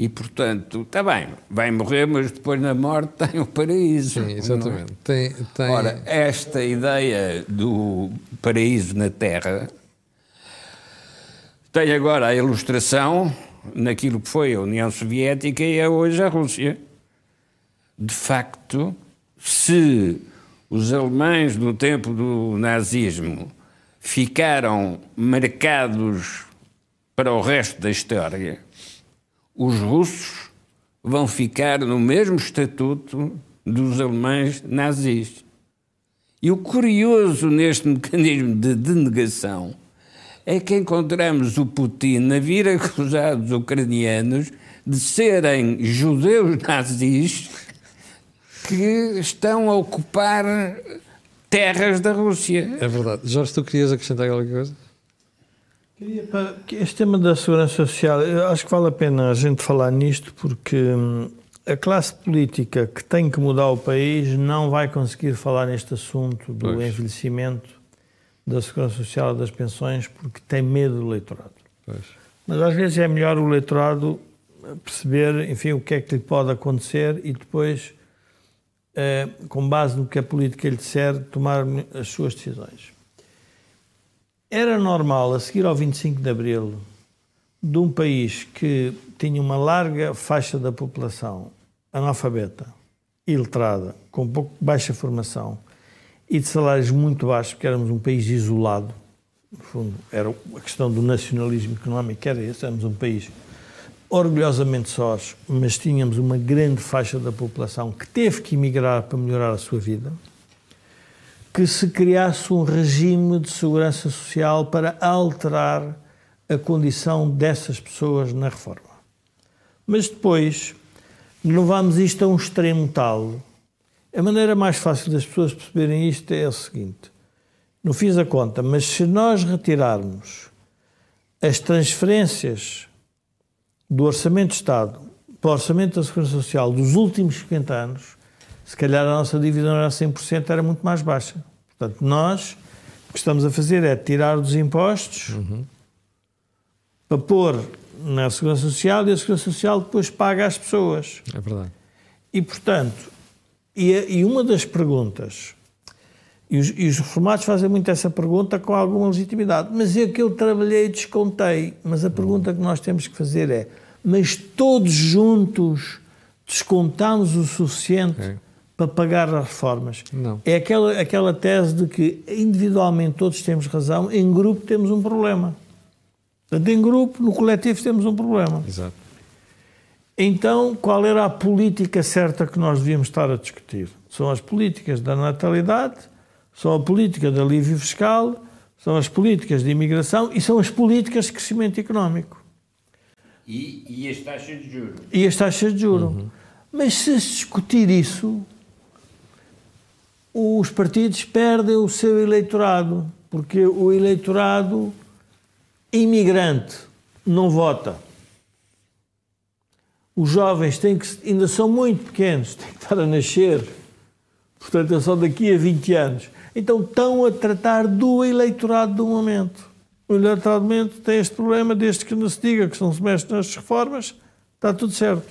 E, portanto, está bem, vai morrer, mas depois na morte tem o paraíso. Sim, exatamente. É? Tem, tem... Ora, esta ideia do paraíso na Terra tem agora a ilustração naquilo que foi a União Soviética e é hoje a Rússia. De facto, se os alemães no tempo do nazismo ficaram marcados para o resto da história, os russos vão ficar no mesmo estatuto dos alemães nazis. E o curioso neste mecanismo de denegação é que encontramos o Putin a vir acusar os ucranianos de serem judeus nazis que estão a ocupar terras da Rússia. É verdade. Jorge, tu querias acrescentar alguma coisa? Este tema da segurança social, eu acho que vale a pena a gente falar nisto porque hum, a classe política que tem que mudar o país não vai conseguir falar neste assunto do pois. envelhecimento, da segurança social, das pensões, porque tem medo do eleitorado. Pois. Mas às vezes é melhor o eleitorado perceber, enfim, o que é que lhe pode acontecer e depois, eh, com base no que a política lhe disser, tomar as suas decisões. Era normal, a seguir ao 25 de Abril, de um país que tinha uma larga faixa da população analfabeta, iletrada, com pouco baixa formação e de salários muito baixos, porque éramos um país isolado, no fundo, era a questão do nacionalismo económico, era esse, éramos um país orgulhosamente sós, mas tínhamos uma grande faixa da população que teve que emigrar para melhorar a sua vida que se criasse um regime de segurança social para alterar a condição dessas pessoas na reforma. Mas depois levámos isto a um extremo tal. A maneira mais fácil das pessoas perceberem isto é a seguinte: não fiz a conta, mas se nós retirarmos as transferências do Orçamento de Estado para o Orçamento da Segurança Social dos últimos 50 anos, se calhar a nossa dívida não era 100%, era muito mais baixa. Portanto, nós o que estamos a fazer é tirar dos impostos uhum. para pôr na Segurança Social e a Segurança Social depois paga às pessoas. É verdade. E, portanto, e, e uma das perguntas, e os, e os, reformados fazem muito essa pergunta com alguma legitimidade, mas é que eu trabalhei e descontei. Mas a pergunta que nós temos que fazer é: mas todos juntos descontamos o suficiente? É para pagar as reformas. Não. É aquela, aquela tese de que individualmente todos temos razão, em grupo temos um problema. Portanto, em grupo, no coletivo, temos um problema. Exato. Então, qual era a política certa que nós devíamos estar a discutir? São as políticas da natalidade, são a política de alívio fiscal, são as políticas de imigração e são as políticas de crescimento económico. E, e as taxas de juros. E as taxas de juros. Uhum. Mas se discutir isso, os partidos perdem o seu eleitorado, porque o eleitorado imigrante não vota. Os jovens têm que, ainda são muito pequenos, têm que estar a nascer, portanto é só daqui a 20 anos. Então estão a tratar do eleitorado do momento. O eleitorado do momento tem este problema, desde que não se diga que não se mexe nas reformas, está tudo certo.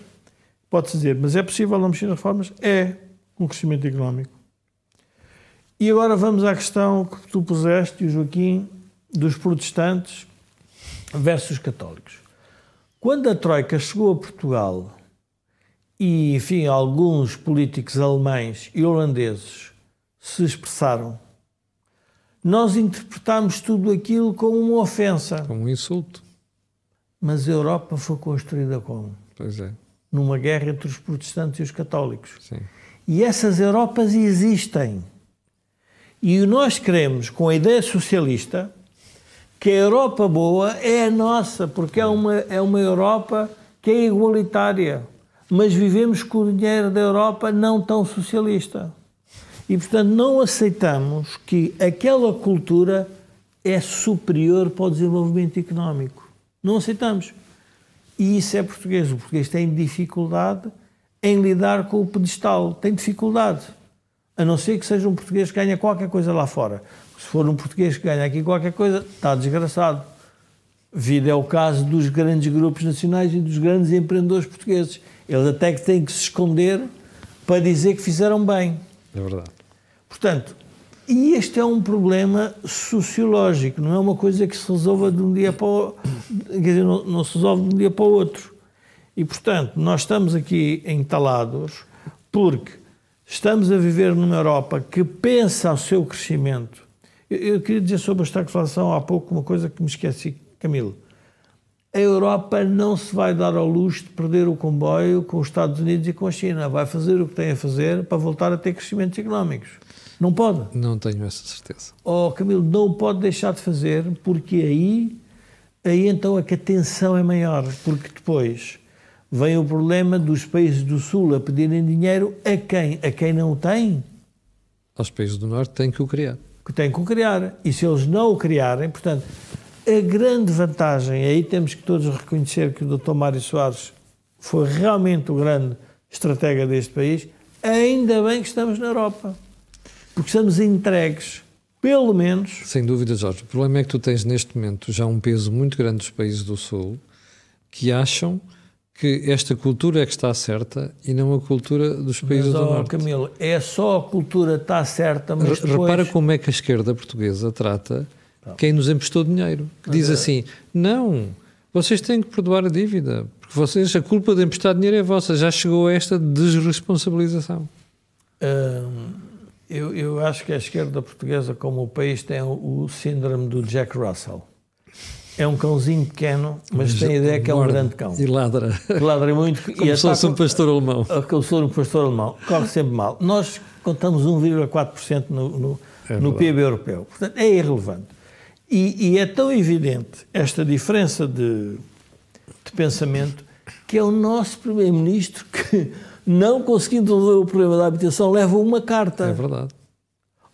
Pode-se dizer, mas é possível não mexer nas reformas? É, um crescimento económico. E agora vamos à questão que tu puseste, Joaquim, dos protestantes versus católicos. Quando a Troika chegou a Portugal e, enfim, alguns políticos alemães e holandeses se expressaram, nós interpretámos tudo aquilo como uma ofensa. Como um insulto. Mas a Europa foi construída como? Pois é. Numa guerra entre os protestantes e os católicos. Sim. E essas Europas existem. E nós queremos, com a ideia socialista, que a Europa boa é a nossa, porque é uma, é uma Europa que é igualitária. Mas vivemos com o dinheiro da Europa não tão socialista. E, portanto, não aceitamos que aquela cultura é superior para o desenvolvimento económico. Não aceitamos. E isso é português. O português tem dificuldade em lidar com o pedestal. Tem dificuldade. A não ser que seja um português que ganha qualquer coisa lá fora. Se for um português que ganha aqui qualquer coisa, está desgraçado. Vida é o caso dos grandes grupos nacionais e dos grandes empreendedores portugueses. Eles até que têm que se esconder para dizer que fizeram bem. É verdade. Portanto, e este é um problema sociológico, não é uma coisa que se resolva de um dia para o quer dizer, não, não se resolve de um dia para o outro. E, portanto, nós estamos aqui entalados porque estamos a viver numa Europa que pensa o seu crescimento. Eu, eu queria dizer sobre a estagflação há pouco uma coisa que me esqueci, Camilo. A Europa não se vai dar ao luxo de perder o comboio com os Estados Unidos e com a China. Vai fazer o que tem a fazer para voltar a ter crescimentos económicos. Não pode. Não tenho essa certeza. Oh, Camilo, não pode deixar de fazer, porque aí, aí então é que a tensão é maior, porque depois vem o problema dos países do Sul a pedirem dinheiro a quem? A quem não o tem? Aos países do Norte têm que o criar. Que têm que o criar. E se eles não o criarem, portanto, a grande vantagem, aí temos que todos reconhecer que o Dr. Mário Soares foi realmente o grande estratega deste país, ainda bem que estamos na Europa. Porque estamos entregues, pelo menos. Sem dúvida, Jorge. O problema é que tu tens neste momento já um peso muito grande dos países do Sul que acham que esta cultura é que está certa e não a cultura dos países mas, do oh, Norte. Camilo, é só a cultura está certa, mas depois... Repara como é que a esquerda portuguesa trata quem nos emprestou dinheiro. Que diz assim, não, vocês têm que perdoar a dívida, porque vocês, a culpa de emprestar dinheiro é vossa, já chegou a esta desresponsabilização. Hum, eu, eu acho que a esquerda portuguesa, como o país, tem o, o síndrome do Jack Russell. É um cãozinho pequeno, mas tem a ideia que é um grande cão. E ladra. Ladra muito. Como se fosse um pastor alemão. Como se fosse um pastor alemão. Corre sempre mal. Nós contamos 1,4% no, no, É no. PIB europeu. Portanto, é irrelevante. E, e é tão evidente esta diferença de, de pensamento que é o nosso Primeiro-Ministro que, não conseguindo resolver o problema da habitação, leva uma carta. É verdade.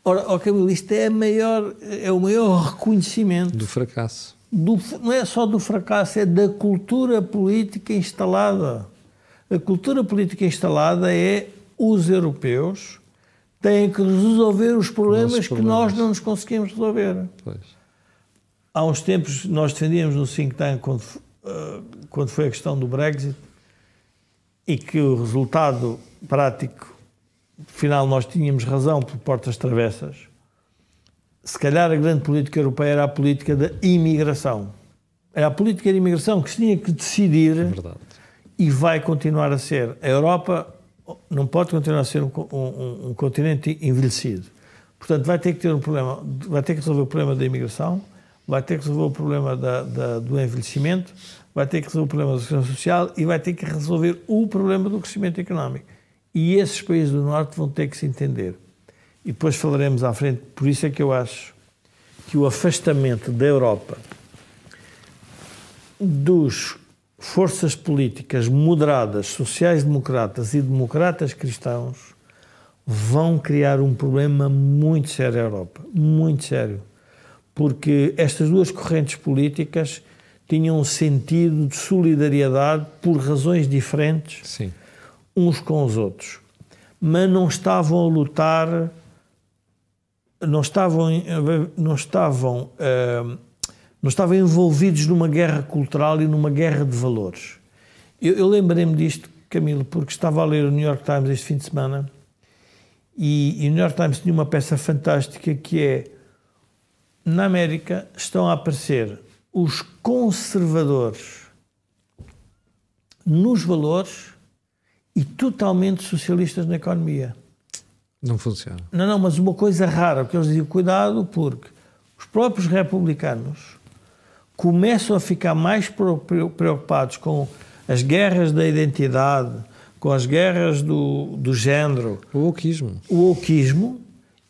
Ora, ó Camilo, isto é, maior, é o maior reconhecimento Do fracasso. Do- não é só do fracasso, é da cultura política instalada. A cultura política instalada é os europeus têm que resolver os problemas, Nossos que problemas. nós não nos conseguimos resolver. Pois. Há uns tempos nós defendíamos no think tank quando, eh, quando foi a questão do Brexit e que o resultado prático, afinal nós tínhamos razão por portas travessas. Se calhar a grande política europeia era a política da imigração. Era a política de imigração que se tinha que decidir É e vai continuar a ser. A Europa não pode continuar a ser um, um- um continente envelhecido. Portanto, vai ter que ter um problema, vai ter que resolver o problema da imigração, vai ter que resolver o problema da- da- do envelhecimento, vai ter que resolver o problema da segurança social e vai ter que resolver o problema do crescimento económico. E esses países do Norte vão ter que se entender. E depois falaremos à frente. Por isso é que eu acho que o afastamento da Europa dos forças políticas moderadas, sociais-democratas e democratas cristãos vão criar um problema muito sério à Europa, muito sério. Porque estas duas correntes políticas tinham um sentido de solidariedade por razões diferentes Sim. uns com os outros, mas não estavam a lutar, não estavam, não estavam, eh, não estavam envolvidos numa guerra cultural e numa guerra de valores. Eu, eu lembrei-me disto, Camilo, porque estava a ler o New York Times este fim de semana e, e o New York Times tinha uma peça fantástica que é na América estão a aparecer os conservadores nos valores e totalmente socialistas na economia. Não funciona. Não, não, mas uma coisa rara, porque eles diziam, cuidado, porque os próprios republicanos começam a ficar mais preocupados com as guerras da identidade, com as guerras do, do género, O wokeismo. o wokeismo,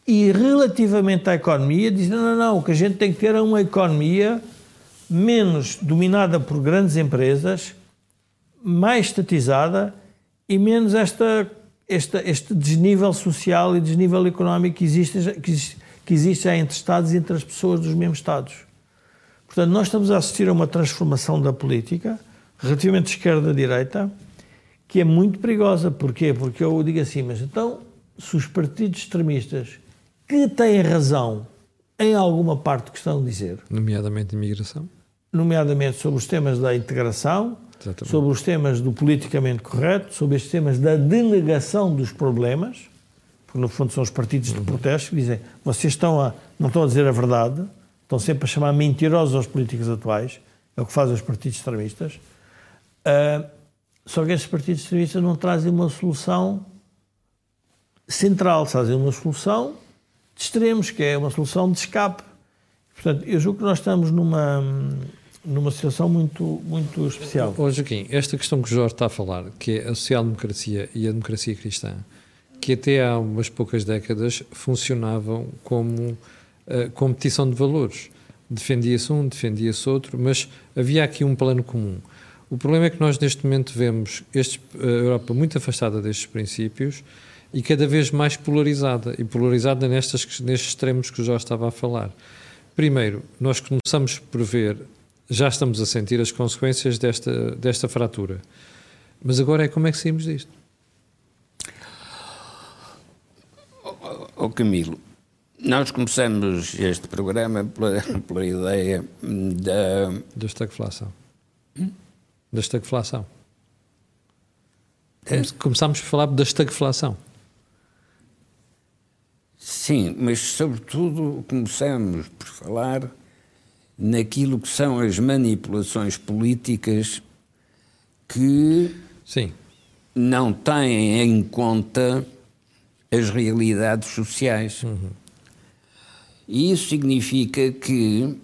e relativamente à economia, dizem, não, não, não, o que a gente tem que ter é uma economia menos dominada por grandes empresas, mais estatizada e menos esta, esta, este desnível social e desnível económico que existe, que existe, que existe já entre Estados e entre as pessoas dos mesmos Estados. Portanto, nós estamos a assistir a uma transformação da política, relativamente esquerda-direita, que é muito perigosa. Porquê? Porque eu digo assim, mas então, se os partidos extremistas que têm razão em alguma parte do que estão a dizer, nomeadamente imigração, nomeadamente sobre os temas da integração, Exatamente. sobre os temas do politicamente correto, sobre os temas da denegação dos problemas, porque no fundo são os partidos de protesto que dizem vocês estão a, não estão a dizer a verdade, estão sempre a chamar mentirosos aos políticos atuais, é o que fazem os partidos extremistas. Uh, só que esses partidos extremistas não trazem uma solução central, trazem uma solução de extremos, que é uma solução de escape. Portanto, eu julgo que nós estamos numa numa situação muito, muito especial. Ô, Joaquim, esta questão que o Jorge está a falar, que é a social-democracia e a democracia cristã, que até há umas poucas décadas funcionavam como uh, competição de valores. Defendia-se um, defendia-se outro, mas havia aqui um plano comum. O problema é que nós neste momento vemos este, a Europa muito afastada destes princípios e cada vez mais polarizada, e polarizada nestas, nestes extremos que o Jorge estava a falar. Primeiro, nós começamos por ver já estamos a sentir as consequências desta, desta fratura. Mas agora é como é que saímos disto? Ó oh, Camilo, nós começamos este programa pela, pela ideia da... Da estagflação. Hum? Da estagflação. É? Começámos a falar da estagflação. Sim, mas sobretudo começamos por falar naquilo que são as manipulações políticas que Sim. não têm em conta as realidades sociais. Uhum. E isso significa que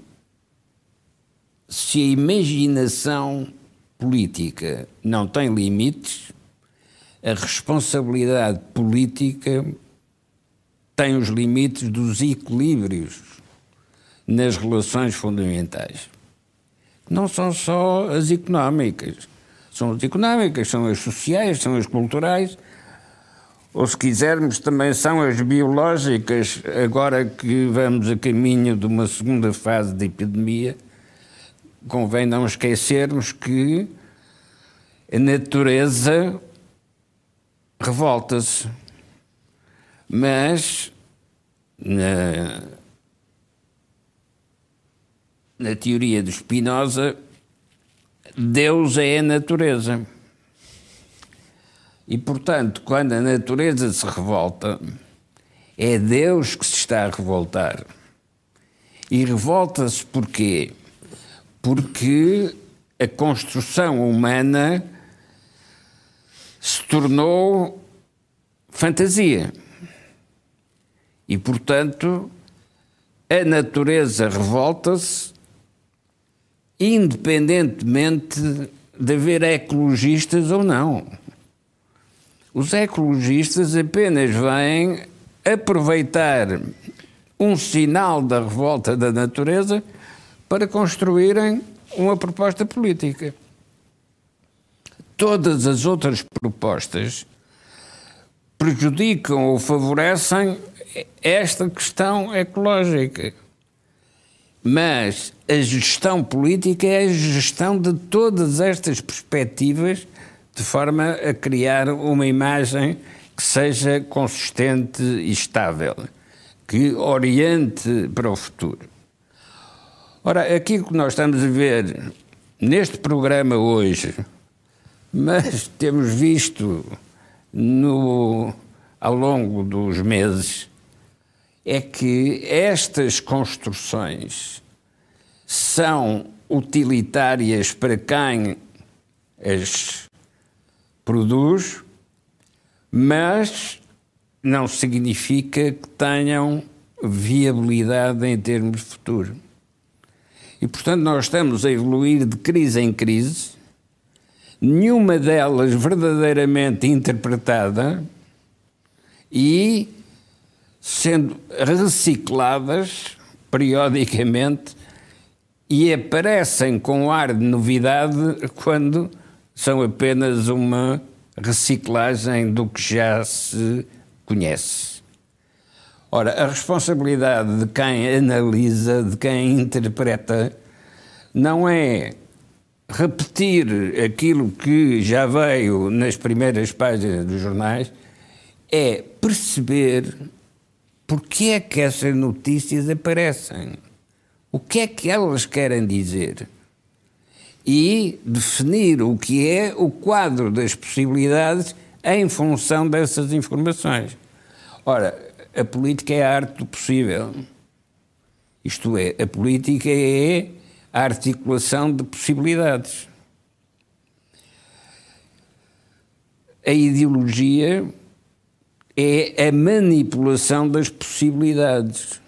se a imaginação política não tem limites, a responsabilidade política tem os limites dos equilíbrios nas relações fundamentais. Não são só as económicas. São as económicas, são as sociais, são as culturais, ou se quisermos, também são as biológicas, agora que vamos a caminho de uma segunda fase de epidemia, convém não esquecermos que a natureza revolta-se. Mas na na teoria de Spinoza, Deus é a natureza. E, portanto, quando a natureza se revolta, é Deus que se está a revoltar. E revolta-se porquê? Porque a construção humana se tornou fantasia. E, portanto, a natureza revolta-se independentemente de haver ecologistas ou não. Os ecologistas apenas vêm aproveitar um sinal da revolta da natureza para construírem uma proposta política. Todas as outras propostas prejudicam ou favorecem esta questão ecológica. Mas a gestão política é a gestão de todas estas perspectivas de forma a criar uma imagem que seja consistente e estável, que oriente para o futuro. Ora, aquilo que nós estamos a ver neste programa hoje, mas temos visto no, ao longo dos meses, é que estas construções são utilitárias para quem as produz, mas não significa que tenham viabilidade em termos de futuro. E, portanto, nós estamos a evoluir de crise em crise, nenhuma delas verdadeiramente interpretada e sendo recicladas periodicamente e aparecem com ar de novidade quando são apenas uma reciclagem do que já se conhece. Ora, a responsabilidade de quem analisa, de quem interpreta, não é repetir aquilo que já veio nas primeiras páginas dos jornais, é perceber porque é que essas notícias aparecem. O que é que elas querem dizer? E definir o que é o quadro das possibilidades em função dessas informações. Ora, a política é a arte do possível. Isto é, a política é a articulação de possibilidades. A ideologia é a manipulação das possibilidades,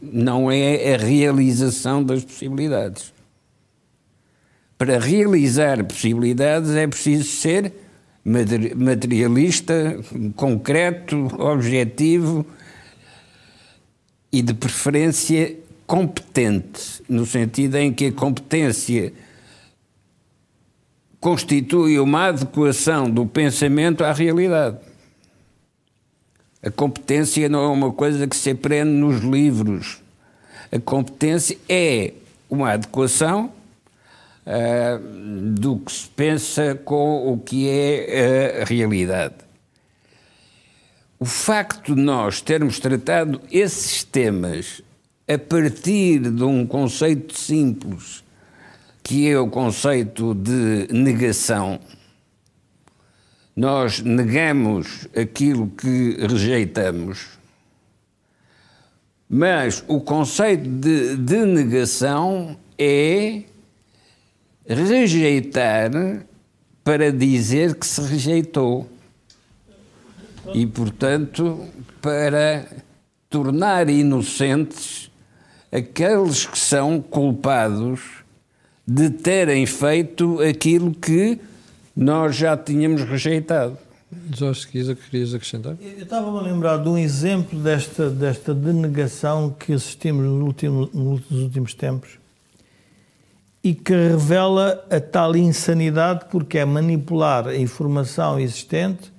não é a realização das possibilidades. Para realizar possibilidades é preciso ser materialista, concreto, objetivo e, de preferência, competente, no sentido em que a competência constitui uma adequação do pensamento à realidade. A competência não é uma coisa que se aprende nos livros. A competência é uma adequação uh, do que se pensa com o que é a realidade. O facto de nós termos tratado esses temas a partir de um conceito simples, que é o conceito de negação. Nós negamos aquilo que rejeitamos, mas o conceito de, de negação é rejeitar para dizer que se rejeitou. E, portanto, para tornar inocentes aqueles que são culpados de terem feito aquilo que nós já tínhamos rejeitado. Jorge, querias acrescentar? Eu estava-me a lembrar de um exemplo desta, desta denegação que assistimos nos últimos, nos últimos tempos e que revela a tal insanidade porque é manipular a informação existente,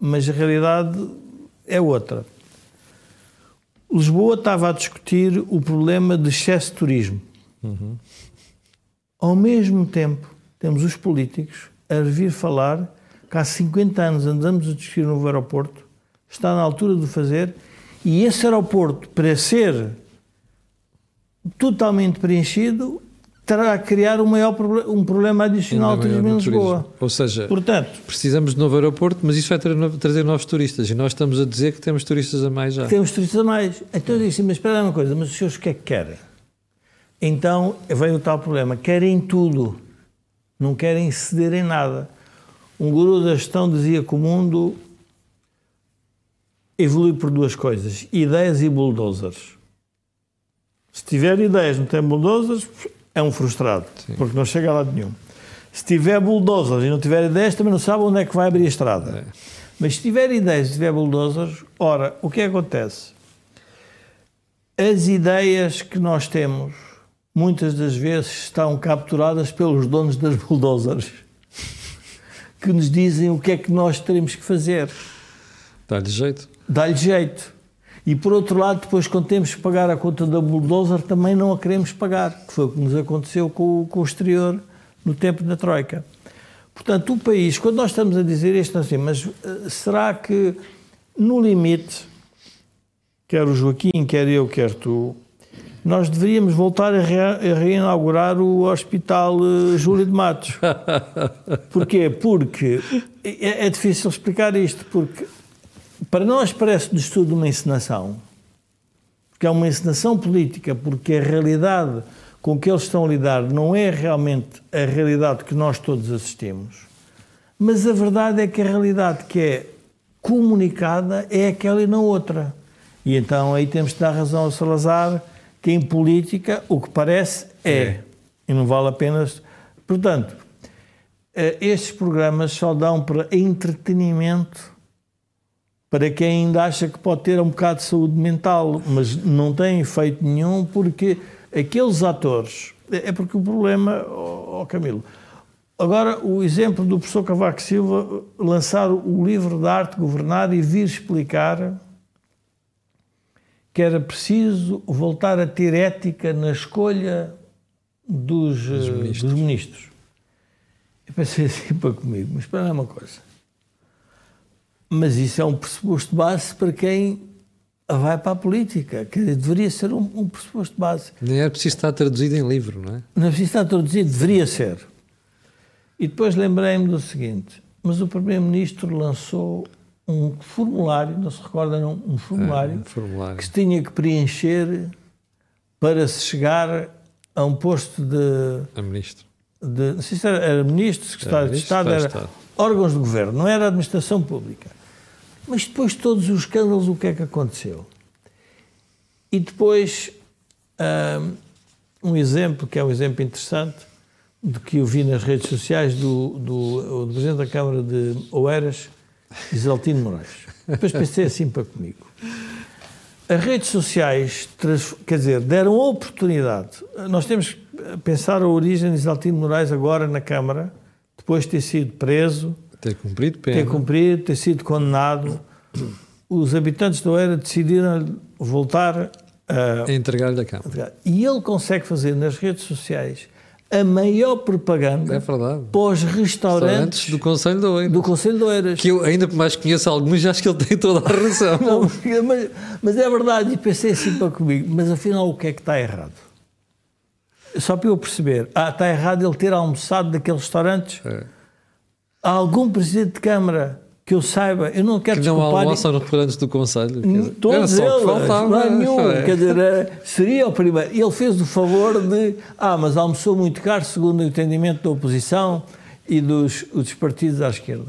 mas a realidade é outra. Lisboa estava a discutir o problema de excesso de turismo. Uhum. Ao mesmo tempo, temos os políticos a vir falar que há 50 anos andamos a discutir no novo aeroporto, está na altura de fazer, e esse aeroporto, para ser totalmente preenchido, terá a criar um maior um problema adicional de turismo em Lisboa. Ou seja, Portanto, precisamos de novo aeroporto, mas isso vai trazer novos turistas e nós estamos a dizer que temos turistas a mais já. Temos turistas a mais. Então eu disse, mas espera uma coisa, mas os senhores o que é que querem? Então vem o tal problema, querem tudo, não querem ceder em nada. Um guru da gestão dizia que o mundo evolui por duas coisas, ideias e bulldozers. Se tiver ideias, não tem bulldozers, é um frustrado, Sim. porque não chega a lado nenhum. Se tiver bulldozers e não tiver ideias, também não sabe onde é que vai abrir a estrada. É. Mas se tiver ideias e tiver bulldozers, ora, o que acontece? As ideias que nós temos, muitas das vezes, estão capturadas pelos donos das bulldozers, que nos dizem o que é que nós teremos que fazer. Dá-lhe jeito. Dá-lhe jeito. E por outro lado, depois, quando temos que pagar a conta da bulldozer, também não a queremos pagar, que foi o que nos aconteceu com, com o exterior no tempo da Troika. Portanto, o país, quando nós estamos a dizer isto assim, mas uh, será que no limite, quer o Joaquim, quer eu, quer tu, nós deveríamos voltar a, re a reinaugurar o Hospital uh, Júlio de Matos. Porquê? Porque é, é difícil explicar isto, porque para nós parece-nos tudo uma encenação, porque é uma encenação política, porque a realidade com que eles estão a lidar não é realmente a realidade que nós todos assistimos, mas a verdade é que a realidade que é comunicada é aquela e não outra. E então aí temos de dar razão ao Salazar que em política o que parece é, é. e não vale a pena. Portanto, eh, estes programas só dão para entretenimento para quem ainda acha que pode ter um bocado de saúde mental, mas não tem efeito nenhum porque aqueles atores. É porque o problema, ó oh, Camilo. Agora, o exemplo do professor Cavaco Silva lançar o livro da arte governar e vir explicar que era preciso voltar a ter ética na escolha dos, eh, ministros. Dos ministros. Eu pensei assim para comigo, mas para uma coisa. Mas isso é um pressuposto base para quem vai para a política. Dizer, deveria ser um, um pressuposto base. Nem é preciso estar traduzido em livro, não é? Não é preciso estar traduzido, deveria ser. E depois lembrei-me do seguinte: mas o Primeiro-Ministro lançou um formulário, não se recorda, não, um formulário, é, um formulário que se tinha que preencher para se chegar a um posto de. A ministro. De, não sei se era, era ministro, secretário era de Estado, era Estado. órgãos de governo, não era administração pública. Mas depois de todos os escândalos, o que é que aconteceu? E depois, um, um exemplo que é um exemplo interessante, de que eu vi nas redes sociais do, do, do Presidente da Câmara de Oeiras, Isaltino Moraes. Depois pensei assim para comigo. As redes sociais, quer dizer, deram oportunidade. Nós temos que pensar a origem de Isaltino Moraes agora na Câmara, depois de ter sido preso, ter cumprido pena, ter cumprido, ter sido condenado. Os habitantes da Oeira decidiram voltar a, a entregar-lhe a Câmara. E ele consegue fazer nas redes sociais a maior propaganda é para os restaurantes do Conselho de Oeiras. Do Conselho de Oeiras. Que eu ainda mais conheço alguns, acho que ele tem toda a razão. Não, mas, mas, é verdade, e pensei assim para comigo, mas afinal o que é que está errado? Só para eu perceber, ah, está errado ele ter almoçado naqueles restaurantes? É. Há algum presidente de Câmara que eu saiba, eu não quero que não desculpar... almoçam nos restaurantes do Conselho. Dizer, Todos eles, não há nenhum. É. Quer dizer, seria o primeiro. Ele fez o favor de, ah, mas almoçou muito caro, segundo o entendimento da oposição e dos, dos partidos à esquerda.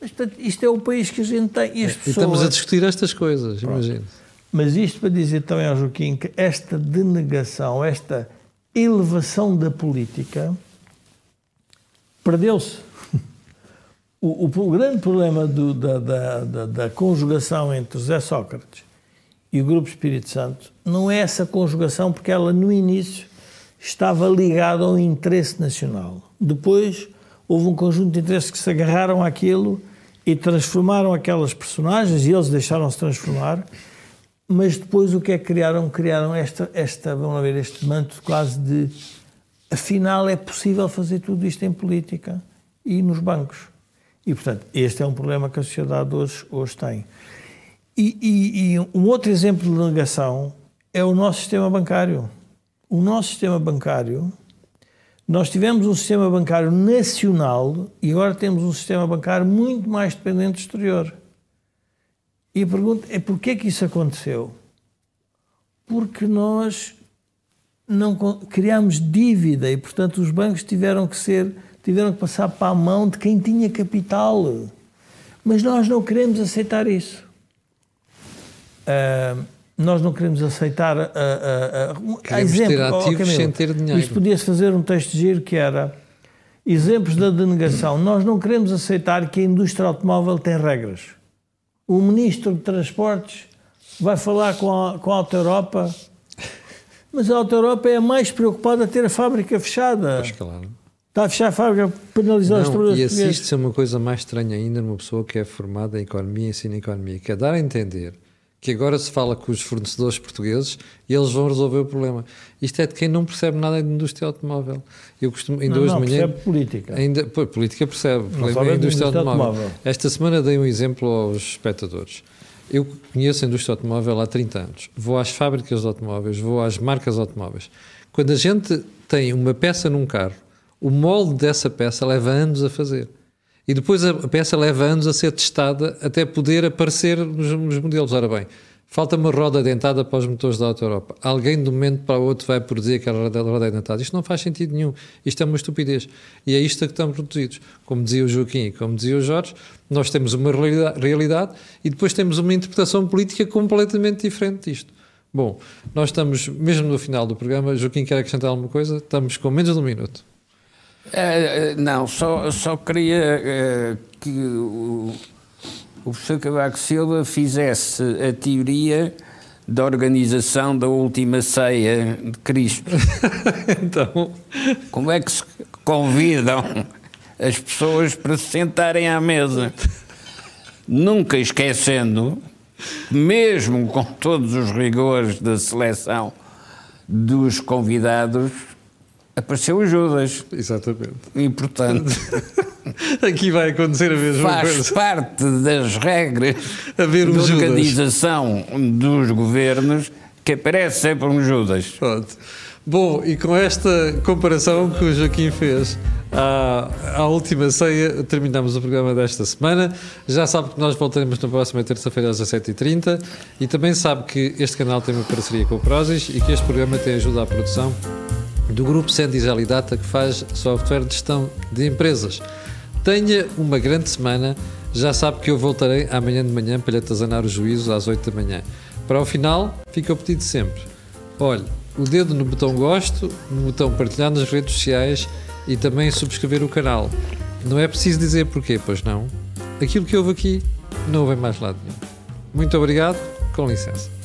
Mas, portanto, isto é o país que a gente tem. E, é, pessoas... estamos a discutir estas coisas, imagino. Mas isto para dizer também ao Joaquim que esta denegação, esta elevação da política perdeu-se. O, o, grande problema do, da, da, da, da, conjugação entre José Sócrates e o Grupo Espírito Santo não é essa conjugação, porque ela no início estava ligada ao interesse nacional. Depois houve um conjunto de interesses que se agarraram àquilo e transformaram aquelas personagens, e eles deixaram-se transformar, mas depois o que é que criaram? Criaram esta, esta, vamos ver, este manto quase de afinal é possível fazer tudo isto em política e nos bancos. E, portanto, este é um problema que a sociedade hoje, hoje tem. E, e, e, um outro exemplo de negação é o nosso sistema bancário. O nosso sistema bancário, nós tivemos um sistema bancário nacional e agora temos um sistema bancário muito mais dependente do exterior. E a pergunta é porquê que isso aconteceu? Porque nós não criamos dívida e, portanto, os bancos tiveram que ser tiveram que passar para a mão de quem tinha capital. Mas nós não queremos aceitar isso. Uh, nós não queremos aceitar. Uh, uh, queremos exemplo, ter ativos oh, Camilo, sem ter dinheiro. Isto podia-se fazer um texto de giro que era exemplos da denegação. Nós não queremos aceitar que a indústria automóvel tem regras. O ministro de Transportes vai falar com a, com a Alta Europa, mas a Alta Europa é a mais preocupada a ter a fábrica fechada. Pois claro. Está a fechar a fábrica, penalizar os trabalhadores E assiste-se a uma coisa mais estranha ainda numa pessoa que é formada em economia e ensina economia, que é dar a entender que agora se fala com os fornecedores portugueses e eles vão resolver o problema. Isto é de quem não percebe nada da indústria automóvel. Eu costumo, ainda não, hoje não, de manhã, percebe política. Ainda, pô, política percebe, não a indústria, automóvel. automóvel. Esta semana dei um exemplo aos espectadores. Eu conheço a indústria automóvel há 30 anos. Vou às fábricas de automóveis, vou às marcas automóveis. Quando a gente tem uma peça num carro o molde dessa peça leva anos a fazer. E depois a peça leva anos a ser testada até poder aparecer nos, nos modelos. Ora bem, falta uma roda dentada para os motores da Auto Europa. Alguém de um momento para o outro vai produzir aquela roda, dentada. Isto não faz sentido nenhum. Isto é uma estupidez. E é isto a que estamos produzidos. Como dizia o Joaquim e como dizia o Jorge, nós temos uma realidade e depois temos uma interpretação política completamente diferente disto. Bom, nós estamos, mesmo no final do programa, Joaquim quer acrescentar alguma coisa? Estamos com menos de um minuto. É, não, só, só queria é, que o, o professor Cavaco Silva fizesse a teoria da organização da última ceia de Cristo. então. Como é que se convidam as pessoas para se sentarem à mesa? Nunca esquecendo mesmo com todos os rigores da seleção dos convidados, apareceu o Judas. Exatamente. E, portanto, Aqui vai acontecer a mesma faz coisa. parte das regras Haver um de Judas. organização dos governos que aparece sempre um Judas. Pronto. Bom, e com esta comparação que o Joaquim fez à, à última ceia, terminamos o programa desta semana. Já sabe que nós voltaremos na próxima terça-feira às 17h30 e também sabe que este canal tem uma parceria com o Prozis e que este programa tem ajuda à produção do grupo Sendis Data que faz software de gestão de empresas. Tenha uma grande semana. Já sabe que eu voltarei amanhã de manhã para lhe atazanar o juízo às 8 da manhã. Para o final, fica o pedido sempre. Olhe, o dedo no botão gosto, no botão partilhar nas redes sociais e também subscrever o canal. Não é preciso dizer porquê, pois não. Aquilo que houve aqui não houve em mais lado nenhum. Muito obrigado, com licença.